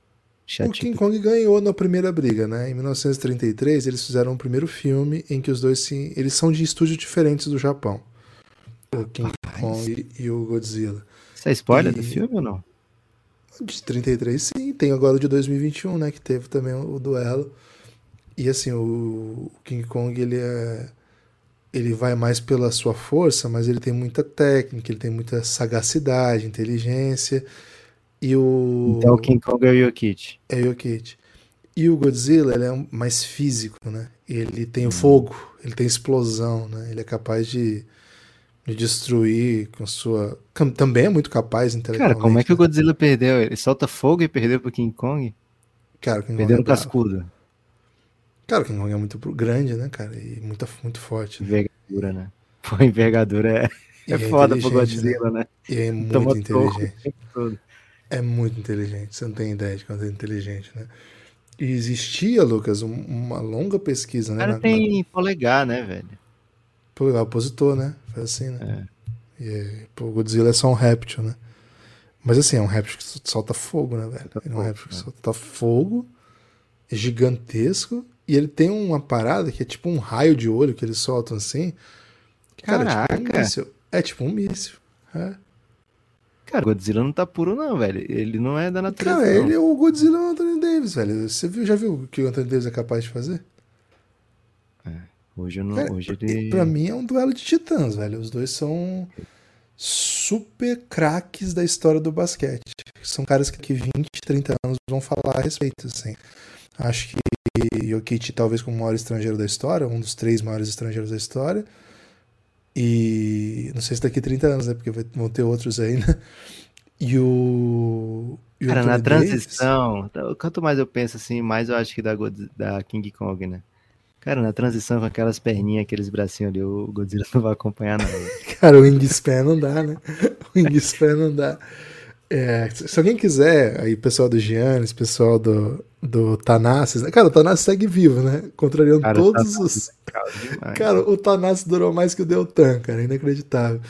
Chat o King Kong ganhou na primeira briga, né? Em 1933, eles fizeram o primeiro filme em que os dois se. Eles são de estúdios diferentes do Japão. O King Rapaz. Kong e o Godzilla. Isso é spoiler e... do filme ou não? De 33, sim. Tem agora o de 2021, né? Que teve também o, duelo. E assim, o King Kong, ele é ele vai mais pela sua força, mas ele tem muita técnica, ele tem muita sagacidade, inteligência. E o. Então o King Kong é o Jokic. É o Jokic. E o Godzilla, ele é mais físico, né? Ele tem hum. fogo, ele tem explosão, né? Ele é capaz de, de destruir com sua. Também é muito capaz intelectualmente. Cara, como é que o né? Godzilla perdeu? Ele solta fogo e perdeu pro King Kong? Cara, o King perdeu Kong é cascudo. Cara, o King Kong é muito grande, né, cara? E muito, muito forte. Né? Envergadura, né? Pô, envergadura é, é, é foda pro Godzilla, né? né? E é muito Toma inteligente. É muito inteligente, você não tem ideia de quanto é inteligente, né? E existia, Lucas, um, uma longa pesquisa, né? O cara tem na... polegar, né, velho? Polegar opositor, né? Foi assim, né? É. E, pô, o Godzilla é só um réptil, né? Mas assim, é um réptil que solta fogo, né, velho? Solta é um fogo, réptil que né? solta fogo, é gigantesco e ele tem uma parada que é tipo um raio de olho que eles soltam assim. Cara, Caraca. É tipo um míssil. É tipo um míssil. É. Cara, o Godzilla não tá puro, não, velho. Ele não é da natureza. Cara, não. ele é o Godzilla é o Anthony Davis, velho. Você viu, já viu o que o Anthony Davis é capaz de fazer? Hoje eu não. Cara, hoje ele... Pra mim é um duelo de titãs, velho. Os dois são super craques da história do basquete. São caras que 20, 30 anos vão falar a respeito, assim. Acho que Jokic talvez como o maior estrangeiro da história, um dos três maiores estrangeiros da história. E não sei se daqui a 30 anos, né? Porque vão ter outros aí, né? E o. E Cara, na transição, Davis... quanto mais eu penso assim, mais eu acho que da, da King Kong, né? Cara, na transição com aquelas perninhas, aqueles bracinhos ali, o Godzilla não vai acompanhar nada. Cara, o Wingspan não dá, né? O Wingspan não dá. É, se alguém quiser, aí pessoal do Giannis, pessoal do, do Tanassis, né? cara, o Tanassis segue vivo, né? Contrariando cara, todos os. É cara, o Tanassis durou mais que o Deltan, cara, inacreditável.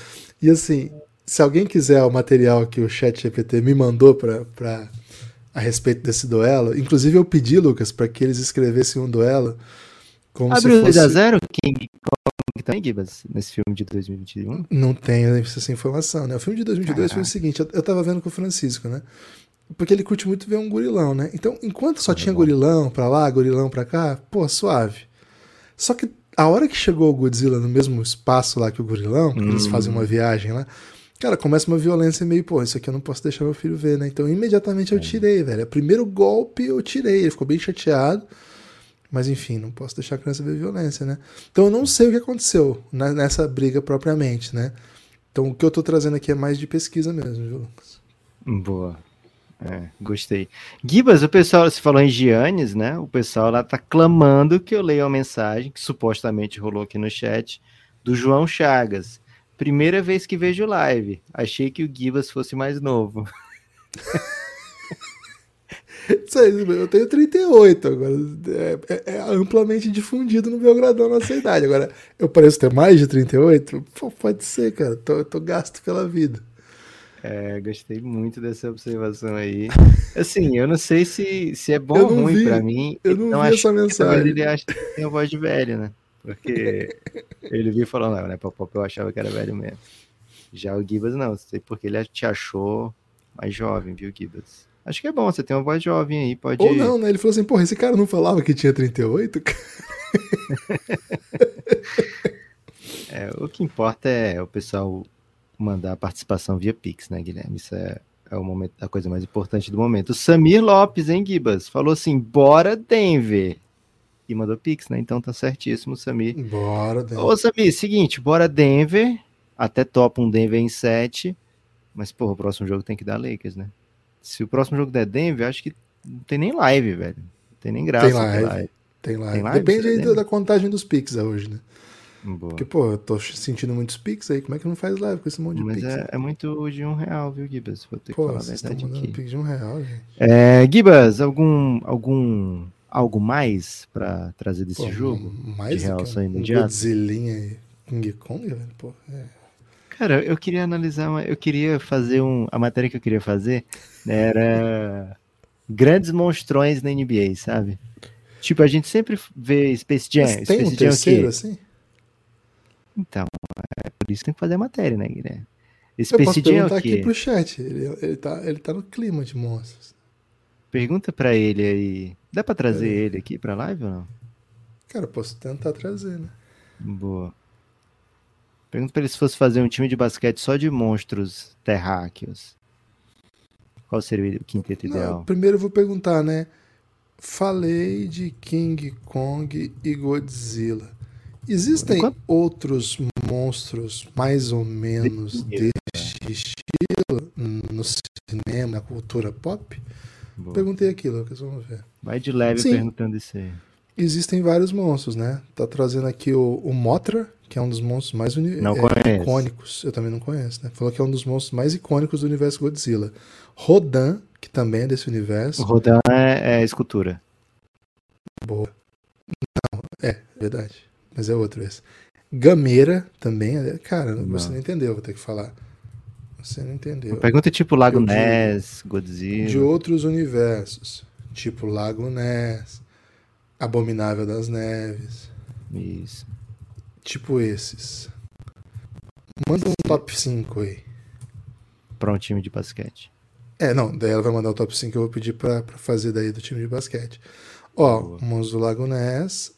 E assim, se alguém quiser o material que o Chat GPT me mandou pra, pra, a respeito desse duelo, inclusive eu pedi, Lucas, para que eles escrevessem um duelo como Abriu se fosse... 2 a 0 King Kong também, Gibas, nesse filme de 2021? Não tenho essa informação, né? O filme de 2022 Caraca. foi o seguinte, eu, eu tava vendo com o Francisco, né? Porque ele curte muito ver um gorilão, né? Então, enquanto só é tinha bom. gorilão pra lá, gorilão pra cá, pô, suave. Só que a hora que chegou o Godzilla no mesmo espaço lá que o gorilão, hum. eles fazem uma viagem lá, cara, começa uma violência meio, pô, isso aqui eu não posso deixar meu filho ver, né? Então, imediatamente eu tirei, velho. O primeiro golpe eu tirei, ele ficou bem chateado. Mas enfim, não posso deixar a criança ver violência, né? Então eu não sei o que aconteceu nessa briga propriamente, né? Então o que eu tô trazendo aqui é mais de pesquisa mesmo, viu, Lucas? Boa. É, gostei. Gibas, o pessoal, se falou em Giannis, né? O pessoal lá tá clamando que eu leia uma mensagem que supostamente rolou aqui no chat do João Chagas. Primeira vez que vejo live. Achei que o Gibas fosse mais novo. eu tenho 38 agora. É, é, é, amplamente difundido no Belgradão nossa idade. Agora, eu pareço ter mais de 38? Pô, pode ser, cara. Tô, tô gasto pela vida. É, gostei muito dessa observação aí. Assim, eu não sei se, se é bom ou ruim vi, pra mim. Eu não, não vi essa mensagem. Ele acha que tem a voz de velho, né? Porque ele viu falando, não, né? Pop eu achava que era velho mesmo. Já o Gibas não, sei porque ele te achou mais jovem, viu, Gibas? Acho que é bom, você tem uma voz jovem aí, pode. Ou não, né? Ele falou assim, porra, esse cara não falava que tinha 38? é, o que importa é o pessoal mandar a participação via Pix, né, Guilherme? Isso é, é o momento, a coisa mais importante do momento. O Samir Lopes, hein, Gibas? Falou assim: bora, Denver. E mandou Pix, né? Então tá certíssimo, Samir. Bora, Denver. Ô, Samir, seguinte, bora, Denver. Até topa um Denver em 7. Mas, porra, o próximo jogo tem que dar Lakers, né? Se o próximo jogo der Denver, acho que não tem nem live, velho. Não tem nem graça. Tem live. live. Tem live. Tem live Depende aí da, contagem dos pics hoje, né? Boa. Porque, pô, eu tô sentindo muitos pics aí, como é que não faz live com esse monte de Mas pix? É, é, muito de um real, viu, Gibas? Vou ter pô, que falar a verdade aqui. Pix de um real, gente. É, Gibas, algum, algum, algo mais pra trazer desse pô, jogo? Mais de real que um, um Godzilla e King Kong, velho, pô, é... Cara, eu queria analisar, eu queria fazer um, a matéria que eu queria fazer era grandes monstrões na NBA, sabe? Tipo, a gente sempre vê Space Jam. Mas tem Space um terceiro, assim? Então, é por isso que tem que fazer a matéria, né, Guilherme? Space eu posso Jam perguntar é aqui pro chat. Ele, ele, tá, ele tá no clima de monstros. Pergunta pra ele aí. Dá pra trazer é. ele aqui pra live ou não? Cara, eu posso tentar trazer, né? Boa. Pergunta pra ele se fosse fazer um time de basquete só de monstros terráqueos. Qual seria o quinteto ideal? Não, primeiro eu vou perguntar, né? Falei de King Kong e Godzilla. Existem outros monstros mais ou menos deste estilo no cinema, na cultura pop? Boa. Perguntei aqui, Lucas, vamos ver. Vai de leve Sim. perguntando isso aí. Existem vários monstros, né? Tá trazendo aqui o, o Mothra, que é um dos monstros mais é, icônicos. Eu também não conheço, né? Falou que é um dos monstros mais icônicos do universo Godzilla. Rodan, que também é desse universo. Rodan é, é escultura. Boa. Não, é, verdade. Mas é outro esse. Gameira também. É, cara, não. você não entendeu, vou ter que falar. Você não entendeu. Pergunta tipo Lago Ness, Godzilla. De outros universos. Tipo Lago Ness, Abominável das Neves. Isso. Tipo esses. Manda um top 5 aí. Pra um time de basquete. É, não, daí ela vai mandar o top 5 que eu vou pedir pra, pra fazer daí do time de basquete. Ó, Monstro do Lago Ness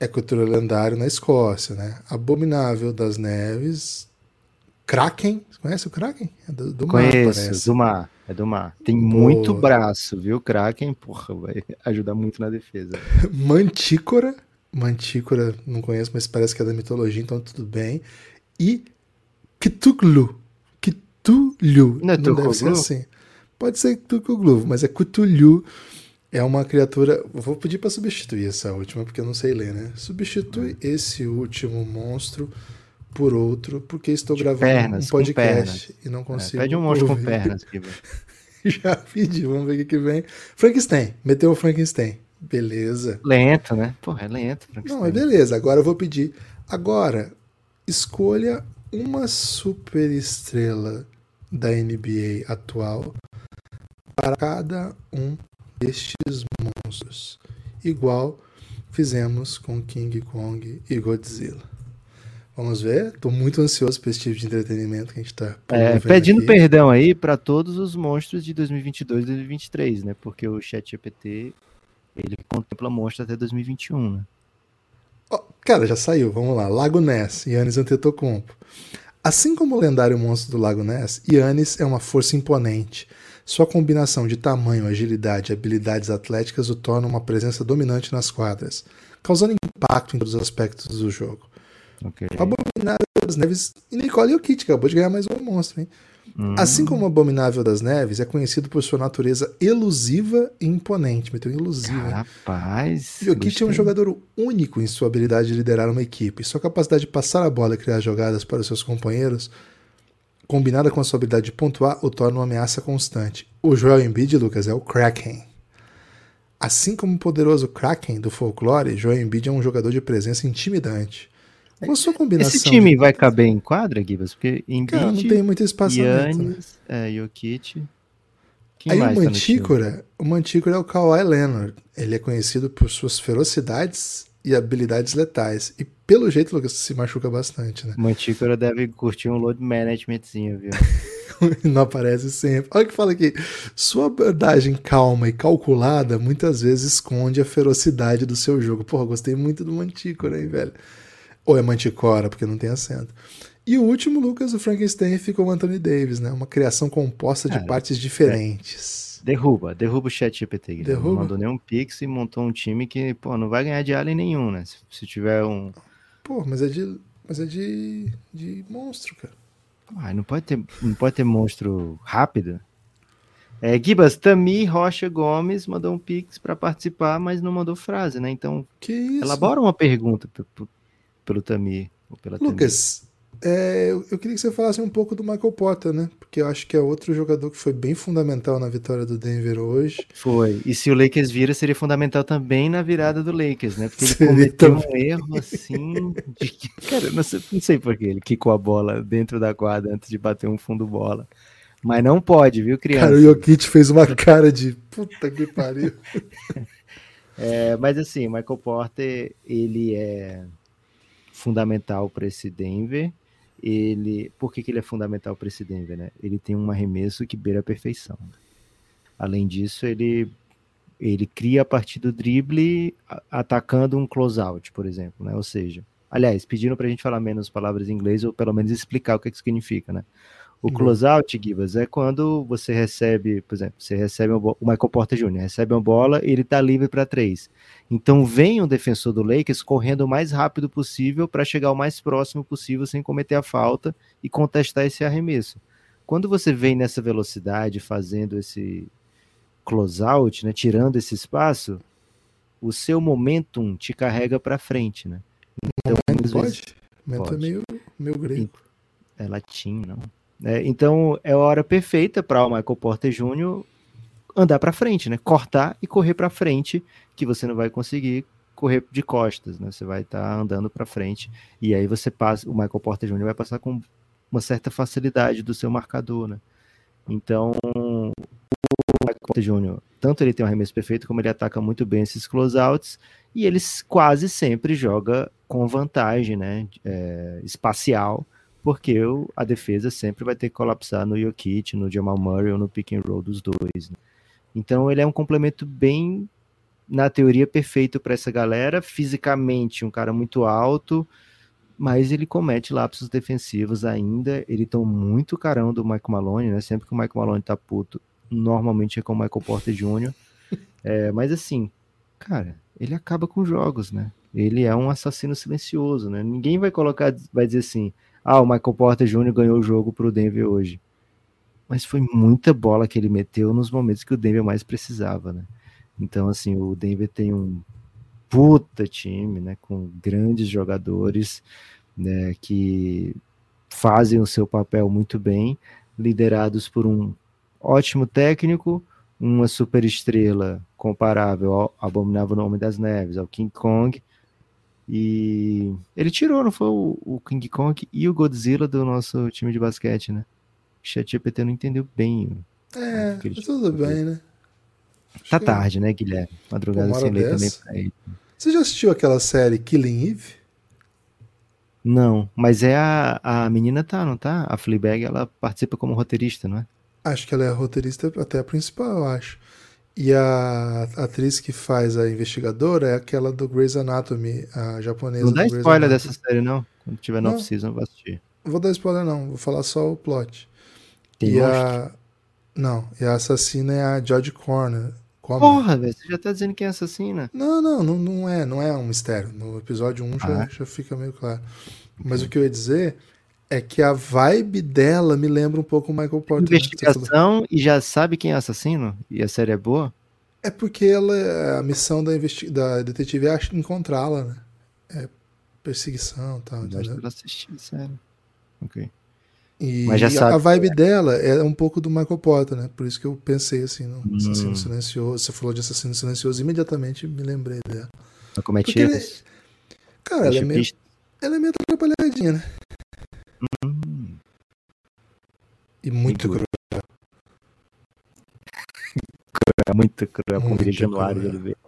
é cultura lendário na Escócia, né? Abominável das Neves. Kraken, você conhece o Kraken? É do, do Conheço, mar, parece. do mar. É do mar. Tem Boa. muito braço, viu? Kraken, porra, vai ajudar muito na defesa. Mantícora, Mantícora, não conheço, mas parece que é da mitologia, então tudo bem. E Cthulhu. Cthulhu. Não, é não deve ser assim. Pode ser Cthulhu, mas é Cthulhu. É uma criatura. Vou pedir para substituir essa última, porque eu não sei ler, né? Substitui esse último monstro por outro, porque estou gravando pernas, um podcast e não é, consigo. É, pede um monstro ouvir. com pernas aqui, Já pedi, vamos ver o que vem. Frankenstein, meteu o Frankenstein. Beleza. Lento, né? Porra, é lento. Não, é beleza. Agora eu vou pedir. Agora, escolha uma super estrela da NBA atual para cada um destes monstros, igual fizemos com King Kong e Godzilla. Vamos ver, estou muito ansioso para esse tipo de entretenimento que a gente está é, pedindo aqui. perdão aí para todos os monstros de 2022 e 2023, né? Porque o ChatGPT ele contempla monstros até 2021, né? Oh, cara, já saiu, vamos lá. Lago Ness, Yannis Antetokounmpo. Assim como o lendário monstro do Lago Ness, Yannis é uma força imponente. Sua combinação de tamanho, agilidade e habilidades atléticas o torna uma presença dominante nas quadras, causando impacto em todos os aspectos do jogo. Okay. Abominável das Neves e Nicole Jokic acabou de ganhar mais um monstro, hein? Hum. Assim como o Abominável das Neves é conhecido por sua natureza elusiva e imponente. Meteu elusiva. Rapaz. Jokic é um jogador único em sua habilidade de liderar uma equipe. Sua capacidade de passar a bola e criar jogadas para os seus companheiros, combinada com a sua habilidade de pontuar, o torna uma ameaça constante. O Joel Embiid, Lucas, é o Kraken. Assim como o poderoso Kraken do folclore, Joel Embiid é um jogador de presença intimidante. Qual a sua combinação? Esse time vai caber em quadra, Gibas? Porque Embiid, Cara, não tem muito espaço. Yannis, né? é, Jokic... Quem Aí o Mantícora, tá o Mantícora é o Kawhi Leonard. Ele é conhecido por suas ferocidades e habilidades letais. E pelo jeito, Lucas, se machuca bastante, né? Mantícora deve curtir um load managementzinho, viu? não aparece sempre. Olha o que fala aqui. Sua abordagem calma e calculada muitas vezes esconde a ferocidade do seu jogo. Porra, gostei muito do Mantícora, hein, velho? Ou é Manticora, porque não tem acento. E o último, Lucas, o Frankenstein ficou o Anthony Davis, né? Uma criação composta de partes diferentes. É. Derruba, derruba o chat GPT. Derruba. Não mandou nenhum pix e montou um time que, pô, não vai ganhar de alien nenhum, né? Se, se tiver um. Pô, mas é de. Mas é de. de monstro, cara. Ah, não pode ter, não pode ter monstro rápido. É, Gibas, Tami Rocha Gomes mandou um pix para participar, mas não mandou frase, né? Então, que isso? elabora uma pergunta pelo Tami. Lucas, é, eu, eu, queria que você falasse um pouco do Michael Porter, né? Porque eu acho que é outro jogador que foi bem fundamental na vitória do Denver hoje. Foi. E se o Lakers vira, seria fundamental também na virada do Lakers, né? Porque ele seria cometeu também. um erro assim. De que, cara, não sei, não sei por que ele quicou a bola dentro da quadra antes de bater um fundo bola. Mas não pode, viu, criança? Cara, o Jokic fez uma cara de puta que pariu. é, mas assim, o Michael Porter, ele é fundamental para esse Denver ele, por que, que ele é fundamental para esse Denver, né? Ele tem um arremesso que beira a perfeição. Além disso, ele ele cria a partir do drible atacando um closeout, por exemplo, né? Ou seja, aliás, pediram para a gente falar menos palavras em inglês ou pelo menos explicar o que, que significa, né? O uhum. closeout, Gibas, é quando você recebe, por exemplo, você recebe o Michael Porter Jr., recebe uma bola e ele está livre para três. Então vem um defensor do Lakers correndo o mais rápido possível para chegar o mais próximo possível sem cometer a falta e contestar esse arremesso. Quando você vem nessa velocidade fazendo esse closeout, né, tirando esse espaço, o seu momentum te carrega para frente, né? Então, pode? Vezes, pode. é meio, meio grego. É latim, não? É, então é a hora perfeita para o Michael Porter Jr. andar para frente, né? Cortar e correr para frente, que você não vai conseguir correr de costas, né? Você vai estar tá andando para frente e aí você passa, o Michael Porter Jr. vai passar com uma certa facilidade do seu marcador, né? Então, o Michael Porter Jr., tanto ele tem um arremesso perfeito, como ele ataca muito bem esses closeouts, e ele quase sempre joga com vantagem, né? É, espacial, porque a defesa sempre vai ter que colapsar no Jokic, no Jamal Murray ou no pick and roll dos dois. Né? Então ele é um complemento bem, na teoria, perfeito para essa galera. Fisicamente, um cara muito alto, mas ele comete lapsos defensivos ainda. Ele toma muito carão do Michael Malone, né? Sempre que o Michael Malone tá puto, normalmente é com o Michael Porter Jr. É, mas assim, cara, ele acaba com jogos, né? Ele é um assassino silencioso, né? Ninguém vai colocar, vai dizer assim, ah, o Michael Porter Jr. ganhou o jogo para o Denver hoje. Mas foi muita bola que ele meteu nos momentos que o Denver mais precisava, né? Então, assim, o Denver tem um puta time, né? Com grandes jogadores, né? Que fazem o seu papel muito bem, liderados por um ótimo técnico, uma super estrela comparável ao Abominável Nome das Neves, ao King Kong, E ele tirou, não foi o, o King Kong e o Godzilla do nosso time de basquete, né? O ChatGPT não entendeu bem. É, tudo bem, né? Tá tarde, né, Guilherme? Madrugada sem lei também pra ele. Você já assistiu aquela série Killing Eve? Não, mas é a, a menina tá, não tá? A Fleabag, ela participa como roteirista, não é? Acho que ela é a roteirista até a principal, eu acho. E a atriz que faz a investigadora é aquela do Grey's Anatomy, a japonesa. Não dá spoiler dessa série, não. Quando tiver no season, vou assistir. Vou dar spoiler, não. Vou falar só o plot. Tem e a... Não, e a assassina é a Jodie Corner. Como? Porra, velho, você já tá dizendo quem é assassina? Não, não, não, não é, não é um mistério. No episódio 1 já, ah. já fica meio claro. Mas o que eu ia dizer é que a vibe dela me lembra um pouco o Michael Porter. Né? Investigação né? e já sabe quem é assassino? E a série é boa? É porque ela, a missão da, investi da detetive é encontrá-la, né? É perseguição e tal? Eu assistir, sério. Ok. E Mas já sabe. a vibe é. dela é um pouco do Michael Potter, né? Por isso que eu pensei assim, no hum. Assassino Silencioso. Você falou de Assassino Silencioso, imediatamente me lembrei dela. Como é que ele... Cara, ela é, meio, ela é meio atrapalhadinha, né? Hum. E muito cruel. cruel. Muito cruel, como diria Januário de Oliveira.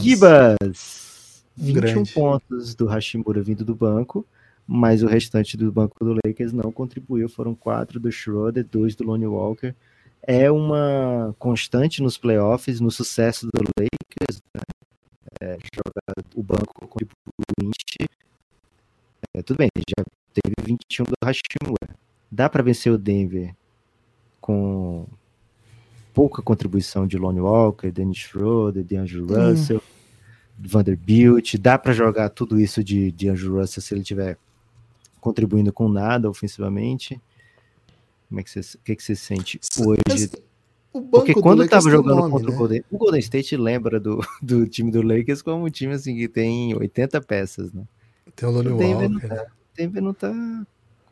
Gibas! 21 Grande. pontos do Hashimura vindo do banco mas o restante do banco do Lakers não contribuiu. Foram quatro do Schroeder, dois do Lonnie Walker. É uma constante nos playoffs, no sucesso do Lakers, né? é, jogar o banco contribuinte. É, tudo bem, já teve 21 do Hashimura. Dá para vencer o Denver com pouca contribuição de Lonnie Walker, Dennis Schroeder, hum. Russell, Vanderbilt. Dá para jogar tudo isso de, de Andrew Russell se ele tiver contribuindo com nada ofensivamente. Como é que você, o que, que você sente hoje? Porque quando estava jogando nome, contra né? o Golden, o Golden State lembra do, do time do Lakers como um time assim que tem 80 peças, né? Tem o Lonnie Walker. Tá, Denver não tá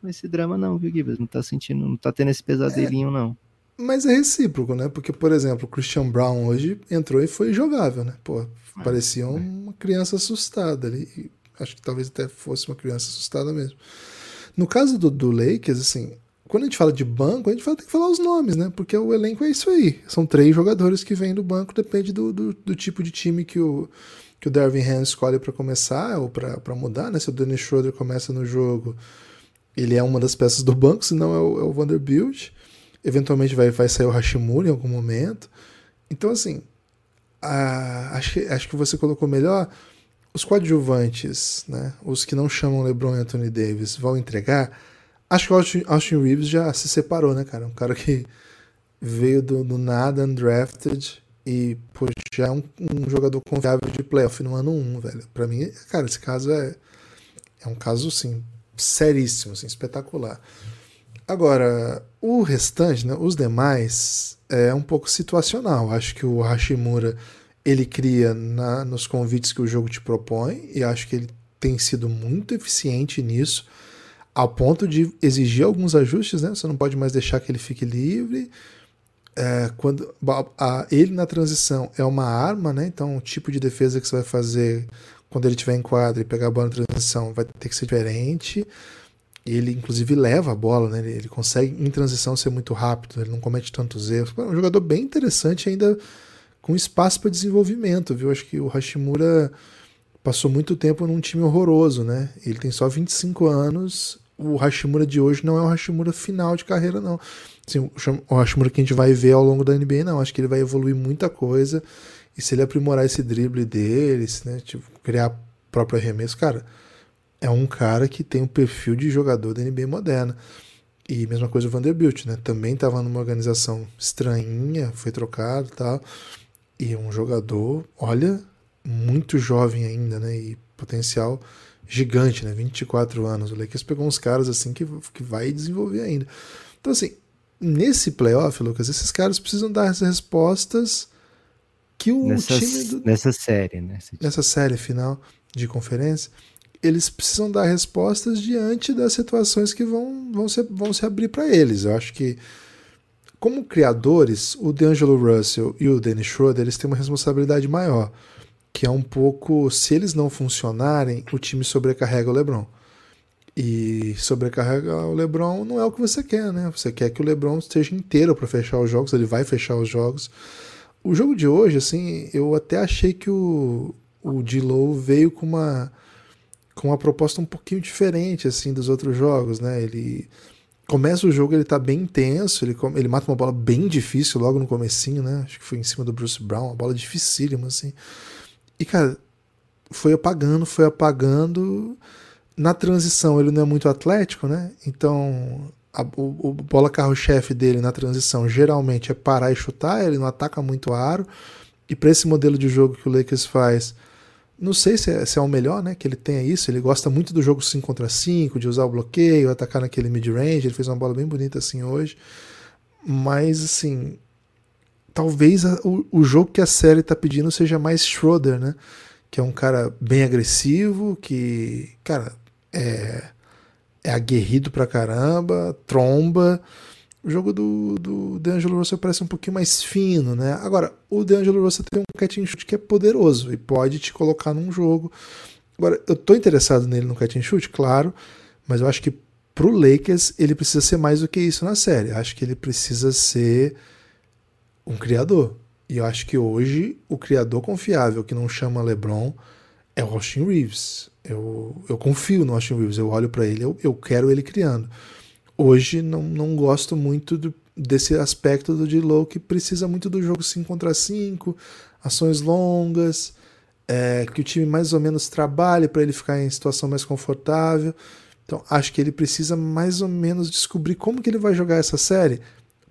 com esse drama não, viu, Gibbs? Não tá sentindo, não tá tendo esse pesadelinho é, não. Mas é recíproco, né? Porque, por exemplo, o Christian Brown hoje entrou e foi jogável, né? Pô, é, parecia é. uma criança assustada ali. Acho que talvez até fosse uma criança assustada mesmo. No caso do, do Lakers, assim, quando a gente fala de banco, a gente fala, tem que falar os nomes, né? Porque o elenco é isso aí. São três jogadores que vêm do banco, depende do, do, do tipo de time que o, que o Darvin Ham escolhe para começar ou para mudar, né? Se o Dennis Schroeder começa no jogo, ele é uma das peças do banco, senão é o, é o Vanderbilt. Eventualmente vai, vai sair o Hashimura em algum momento. Então, assim, a, acho, que, acho que você colocou melhor os coadjuvantes, né, os que não chamam LeBron e Anthony Davis, vão entregar. Acho que o Austin, Austin Reeves já se separou, né, cara? Um cara que veio do, do nada, undrafted, e pô, já é um, um, jogador confiável de playoff no ano 1, velho. Para mim, cara, esse caso é, é um caso, assim, seríssimo, assim, espetacular. Agora, o restante, né, os demais, é um pouco situacional. Acho que o Hashimura ele cria na, nos convites que o jogo te propõe, e acho que ele tem sido muito eficiente nisso, ao ponto de exigir alguns ajustes, né? Você não pode mais deixar que ele fique livre. É, quando a, ele na transição é uma arma, né? Então o tipo de defesa que você vai fazer quando ele estiver em quadra e pegar a bola na transição vai ter que ser diferente. Ele, inclusive, leva a bola, né? Ele, ele consegue, em transição, ser muito rápido, ele não comete tantos erros. É um jogador bem interessante ainda com espaço para desenvolvimento, viu? Acho que o Hashimura passou muito tempo num time horroroso, né? Ele tem só 25 anos. O Hashimura de hoje não é o Hashimura final de carreira, não. Assim, o Hashimura que a gente vai ver ao longo da NBA, não. Acho que ele vai evoluir muita coisa. E se ele aprimorar esse drible dele, né? Tipo, criar próprio arremesso, cara, é um cara que tem um perfil de jogador da NBA moderna. E mesma coisa o Vanderbilt, né? Também estava numa organização estranhinha, foi trocado e tal. E um jogador, olha, muito jovem ainda, né? E potencial gigante, né? 24 anos. O Lakers pegou uns caras assim que, que vai desenvolver ainda. Então, assim, nesse playoff, Lucas, esses caras precisam dar as respostas que o nessa, time. Do, nessa série, né? Nessa série final de conferência, eles precisam dar respostas diante das situações que vão, vão, se, vão se abrir para eles. Eu acho que como criadores, o D'Angelo Russell e o Dennis Schroeder eles têm uma responsabilidade maior. Que é um pouco, se eles não funcionarem, o time sobrecarrega o LeBron. E sobrecarregar o LeBron não é o que você quer, né? Você quer que o LeBron esteja inteiro para fechar os jogos, ele vai fechar os jogos. O jogo de hoje, assim, eu até achei que o, o veio com uma, com uma proposta um pouquinho diferente, assim, dos outros jogos, né? Ele começa o jogo, ele tá bem intenso, ele, ele mata uma bola bem difícil logo no comecinho, né? Acho que foi em cima do Bruce Brown, uma bola dificílima, assim. E, cara, foi apagando, foi apagando na transição ele não é muito atlético, né? Então a, o, o, bola carro-chefe dele na transição geralmente é parar e chutar, ele não ataca muito aro. E para esse modelo de jogo que o Lakers faz, não sei se é, se é, o melhor, né? Que ele tenha isso. Ele gosta muito do jogo 5 contra 5, de usar o bloqueio, atacar naquele mid-range. Ele fez uma bola bem bonita assim hoje. Mas, assim, talvez a, o, o jogo que a série está pedindo seja mais Schroeder, né? Que é um cara bem agressivo, que, cara, é, é aguerrido pra caramba, tromba. O jogo do, do DeAngelo Russell parece um pouquinho mais fino, né? Agora, o DeAngelo Russell tem um catch and shoot que é poderoso e pode te colocar num jogo. Agora, eu tô interessado nele no catch and shoot, claro, mas eu acho que pro Lakers ele precisa ser mais do que isso na série. Eu acho que ele precisa ser um criador. E eu acho que hoje o criador confiável que não chama LeBron é o Austin Reeves. Eu, eu confio no Austin Reeves, eu olho para ele, eu, eu quero ele criando. Hoje não, não gosto muito do, desse aspecto do D-Low que precisa muito do jogo 5 contra 5, ações longas, é, que o time mais ou menos trabalhe para ele ficar em situação mais confortável. Então acho que ele precisa mais ou menos descobrir como que ele vai jogar essa série.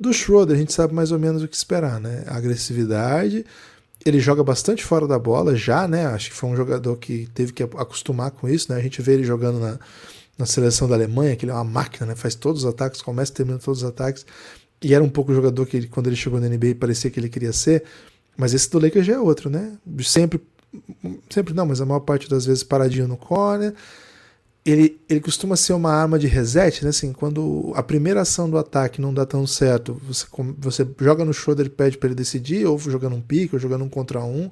Do Schroeder a gente sabe mais ou menos o que esperar, né? A agressividade, ele joga bastante fora da bola já, né? Acho que foi um jogador que teve que acostumar com isso, né? A gente vê ele jogando na, na seleção da Alemanha, que ele é uma máquina, né? Faz todos os ataques, começa e termina todos os ataques. E era um pouco o jogador que ele, quando ele chegou na NBA parecia que ele queria ser, mas esse do Lakers já é outro, né? Sempre, sempre não, mas a maior parte das vezes paradinho no corner, ele, ele costuma ser uma arma de reset, né? Assim, quando a primeira ação do ataque não dá tão certo, você, você joga no shoulder e pede para ele decidir, ou jogando um pique, ou jogando um contra um.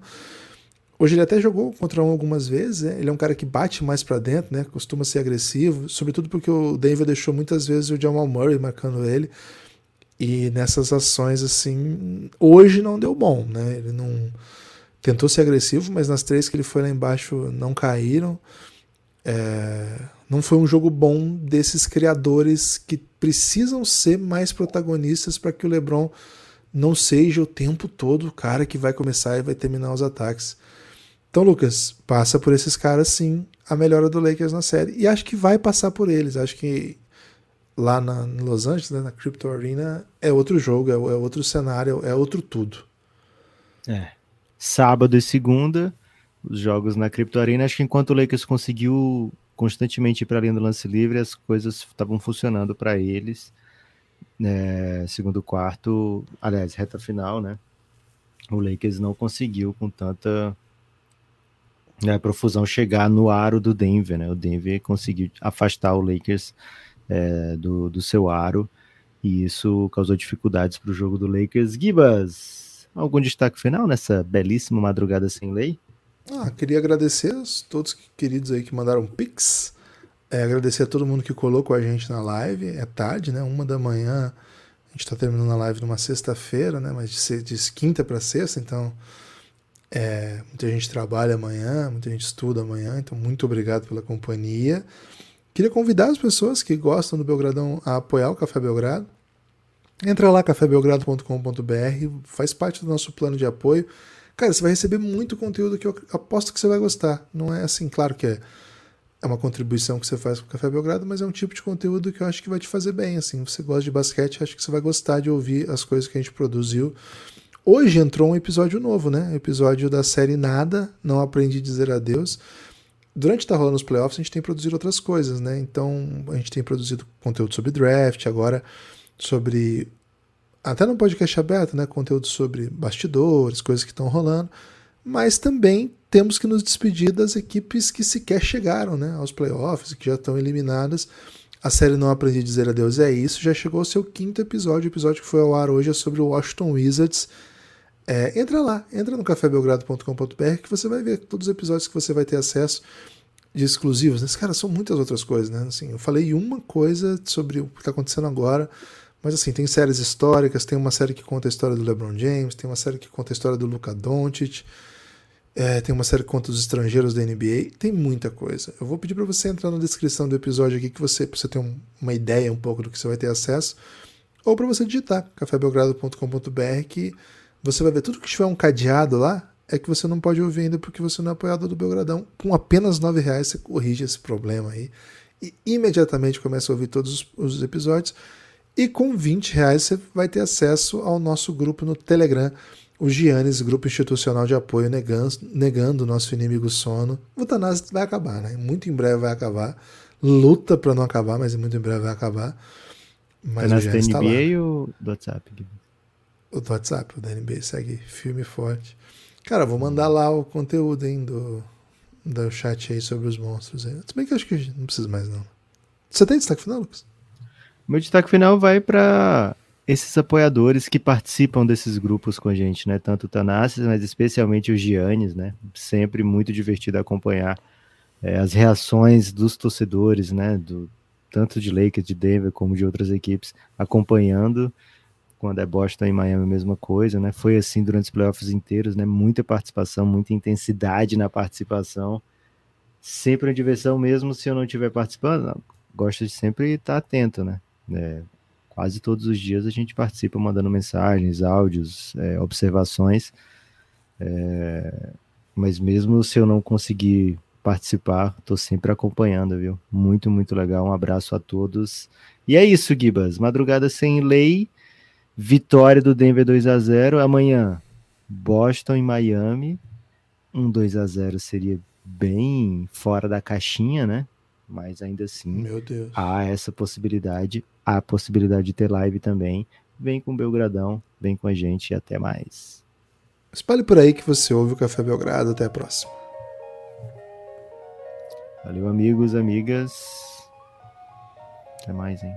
Hoje ele até jogou contra um algumas vezes, né? ele é um cara que bate mais para dentro, né? Costuma ser agressivo, sobretudo porque o Denver deixou muitas vezes o Jamal Murray marcando ele. E nessas ações, assim, hoje não deu bom, né? Ele não tentou ser agressivo, mas nas três que ele foi lá embaixo não caíram. É, não foi um jogo bom desses criadores que precisam ser mais protagonistas para que o LeBron não seja o tempo todo o cara que vai começar e vai terminar os ataques. Então, Lucas, passa por esses caras sim a melhora do Lakers na série. E acho que vai passar por eles. Acho que lá na, em Los Angeles, né, na Crypto Arena, é outro jogo, é, é outro cenário, é outro tudo. É. Sábado e segunda, os jogos na Crypto Arena. Acho que enquanto o Lakers conseguiu constantemente ir para a linha do lance livre, as coisas estavam funcionando para eles. É, segundo quarto, aliás, reta final, né? O Lakers não conseguiu com tanta né, profusão chegar no aro do Denver, né? O Denver conseguiu afastar o Lakers é, do, do seu aro e isso causou dificuldades para o jogo do Lakers. Gibas, algum destaque final nessa belíssima madrugada sem lei? Ah, queria agradecer a todos queridos aí que mandaram pix. É, agradecer a todo mundo que colocou a gente na live. É tarde, né? Uma da manhã. A gente está terminando a live numa sexta-feira, né? Mas de, de quinta para sexta, então é, muita gente trabalha amanhã, muita gente estuda amanhã. Então, muito obrigado pela companhia. Queria convidar as pessoas que gostam do Belgradão a apoiar o Café Belgrado. Entra lá, cafébelgrado.com.br, faz parte do nosso plano de apoio. Cara, você vai receber muito conteúdo que eu aposto que você vai gostar. Não é assim, claro que é, é uma contribuição que você faz com o Café Belgrado, mas é um tipo de conteúdo que eu acho que vai te fazer bem. Assim, você gosta de basquete, acho que você vai gostar de ouvir as coisas que a gente produziu. Hoje entrou um episódio novo, né? Episódio da série Nada, Não Aprendi a Dizer Adeus. Durante tá rolando os playoffs, a gente tem produzido outras coisas, né? Então, a gente tem produzido conteúdo sobre draft, agora sobre até no podcast aberto, né, conteúdo sobre bastidores, coisas que estão rolando, mas também temos que nos despedir das equipes que sequer chegaram né, aos playoffs, que já estão eliminadas. A série Não Aprendi a Dizer Adeus é isso, já chegou ao seu quinto episódio. O episódio que foi ao ar hoje é sobre o Washington Wizards. é, entra lá, entra no cafébelgrado.com.br que você vai ver todos os episódios que você vai ter acesso de exclusivos. Né? Cara, são muitas outras coisas, né? Assim, eu falei uma coisa sobre o que está acontecendo agora, mas assim, tem séries históricas, tem uma série que conta a história do LeBron James, tem uma série que conta a história do Luka Doncic, é, tem uma série que conta os estrangeiros da NBA, tem muita coisa. Eu vou pedir para você entrar na descrição do episódio aqui que você, você ter um, uma ideia um pouco do que você vai ter acesso, ou para você digitar cafébelgrado.com.br que você vai ver tudo que tiver um cadeado lá, é que você não pode ouvir ainda porque você não é apoiador do Belgradão. Com apenas R$ reais você corrige esse problema aí e imediatamente começa a ouvir todos os, os episódios. E com 20 reais você vai ter acesso ao nosso grupo no Telegram, o Giannis, Grupo Institucional de Apoio, negando, negando o nosso inimigo sono. O Tanás vai acabar, né? Muito em breve vai acabar. Luta para não acabar, mas muito em breve vai acabar. Mas Tanás o Giannis da NBA tá ou do WhatsApp? O do WhatsApp, o da NBA segue firme e forte. Cara, vou mandar lá o conteúdo, hein, do, do chat aí sobre os monstros. Aí. Se bem que acho que não precisa mais, não. Você tem destaque final, Lucas? Meu destaque final vai para esses apoiadores que participam desses grupos com a gente, né? Tanto o Tanassis, mas especialmente o Giannis, né? Sempre muito divertido acompanhar é, as reações dos torcedores, né? Do, tanto de Lakers, de Denver, como de outras equipes, acompanhando quando é Boston e Miami, a mesma coisa, né? Foi assim durante os playoffs inteiros, né? Muita participação, muita intensidade na participação. Sempre uma diversão, mesmo se eu não estiver participando, gosto de sempre estar atento, né? É, quase todos os dias a gente participa mandando mensagens, áudios, é, observações. É, mas mesmo se eu não conseguir participar, estou sempre acompanhando, viu? Muito, muito legal. Um abraço a todos. E é isso, Gibas. Madrugada sem lei Vitória do Denver 2 a 0 Amanhã, Boston e Miami. Um 2 a 0 seria bem fora da caixinha, né? Mas ainda assim, há essa possibilidade. Há a possibilidade de ter live também. Vem com o Belgradão, vem com a gente e até mais. Espalhe por aí que você ouve o Café Belgrado. Até a próxima. Valeu, amigos, amigas. Até mais, hein?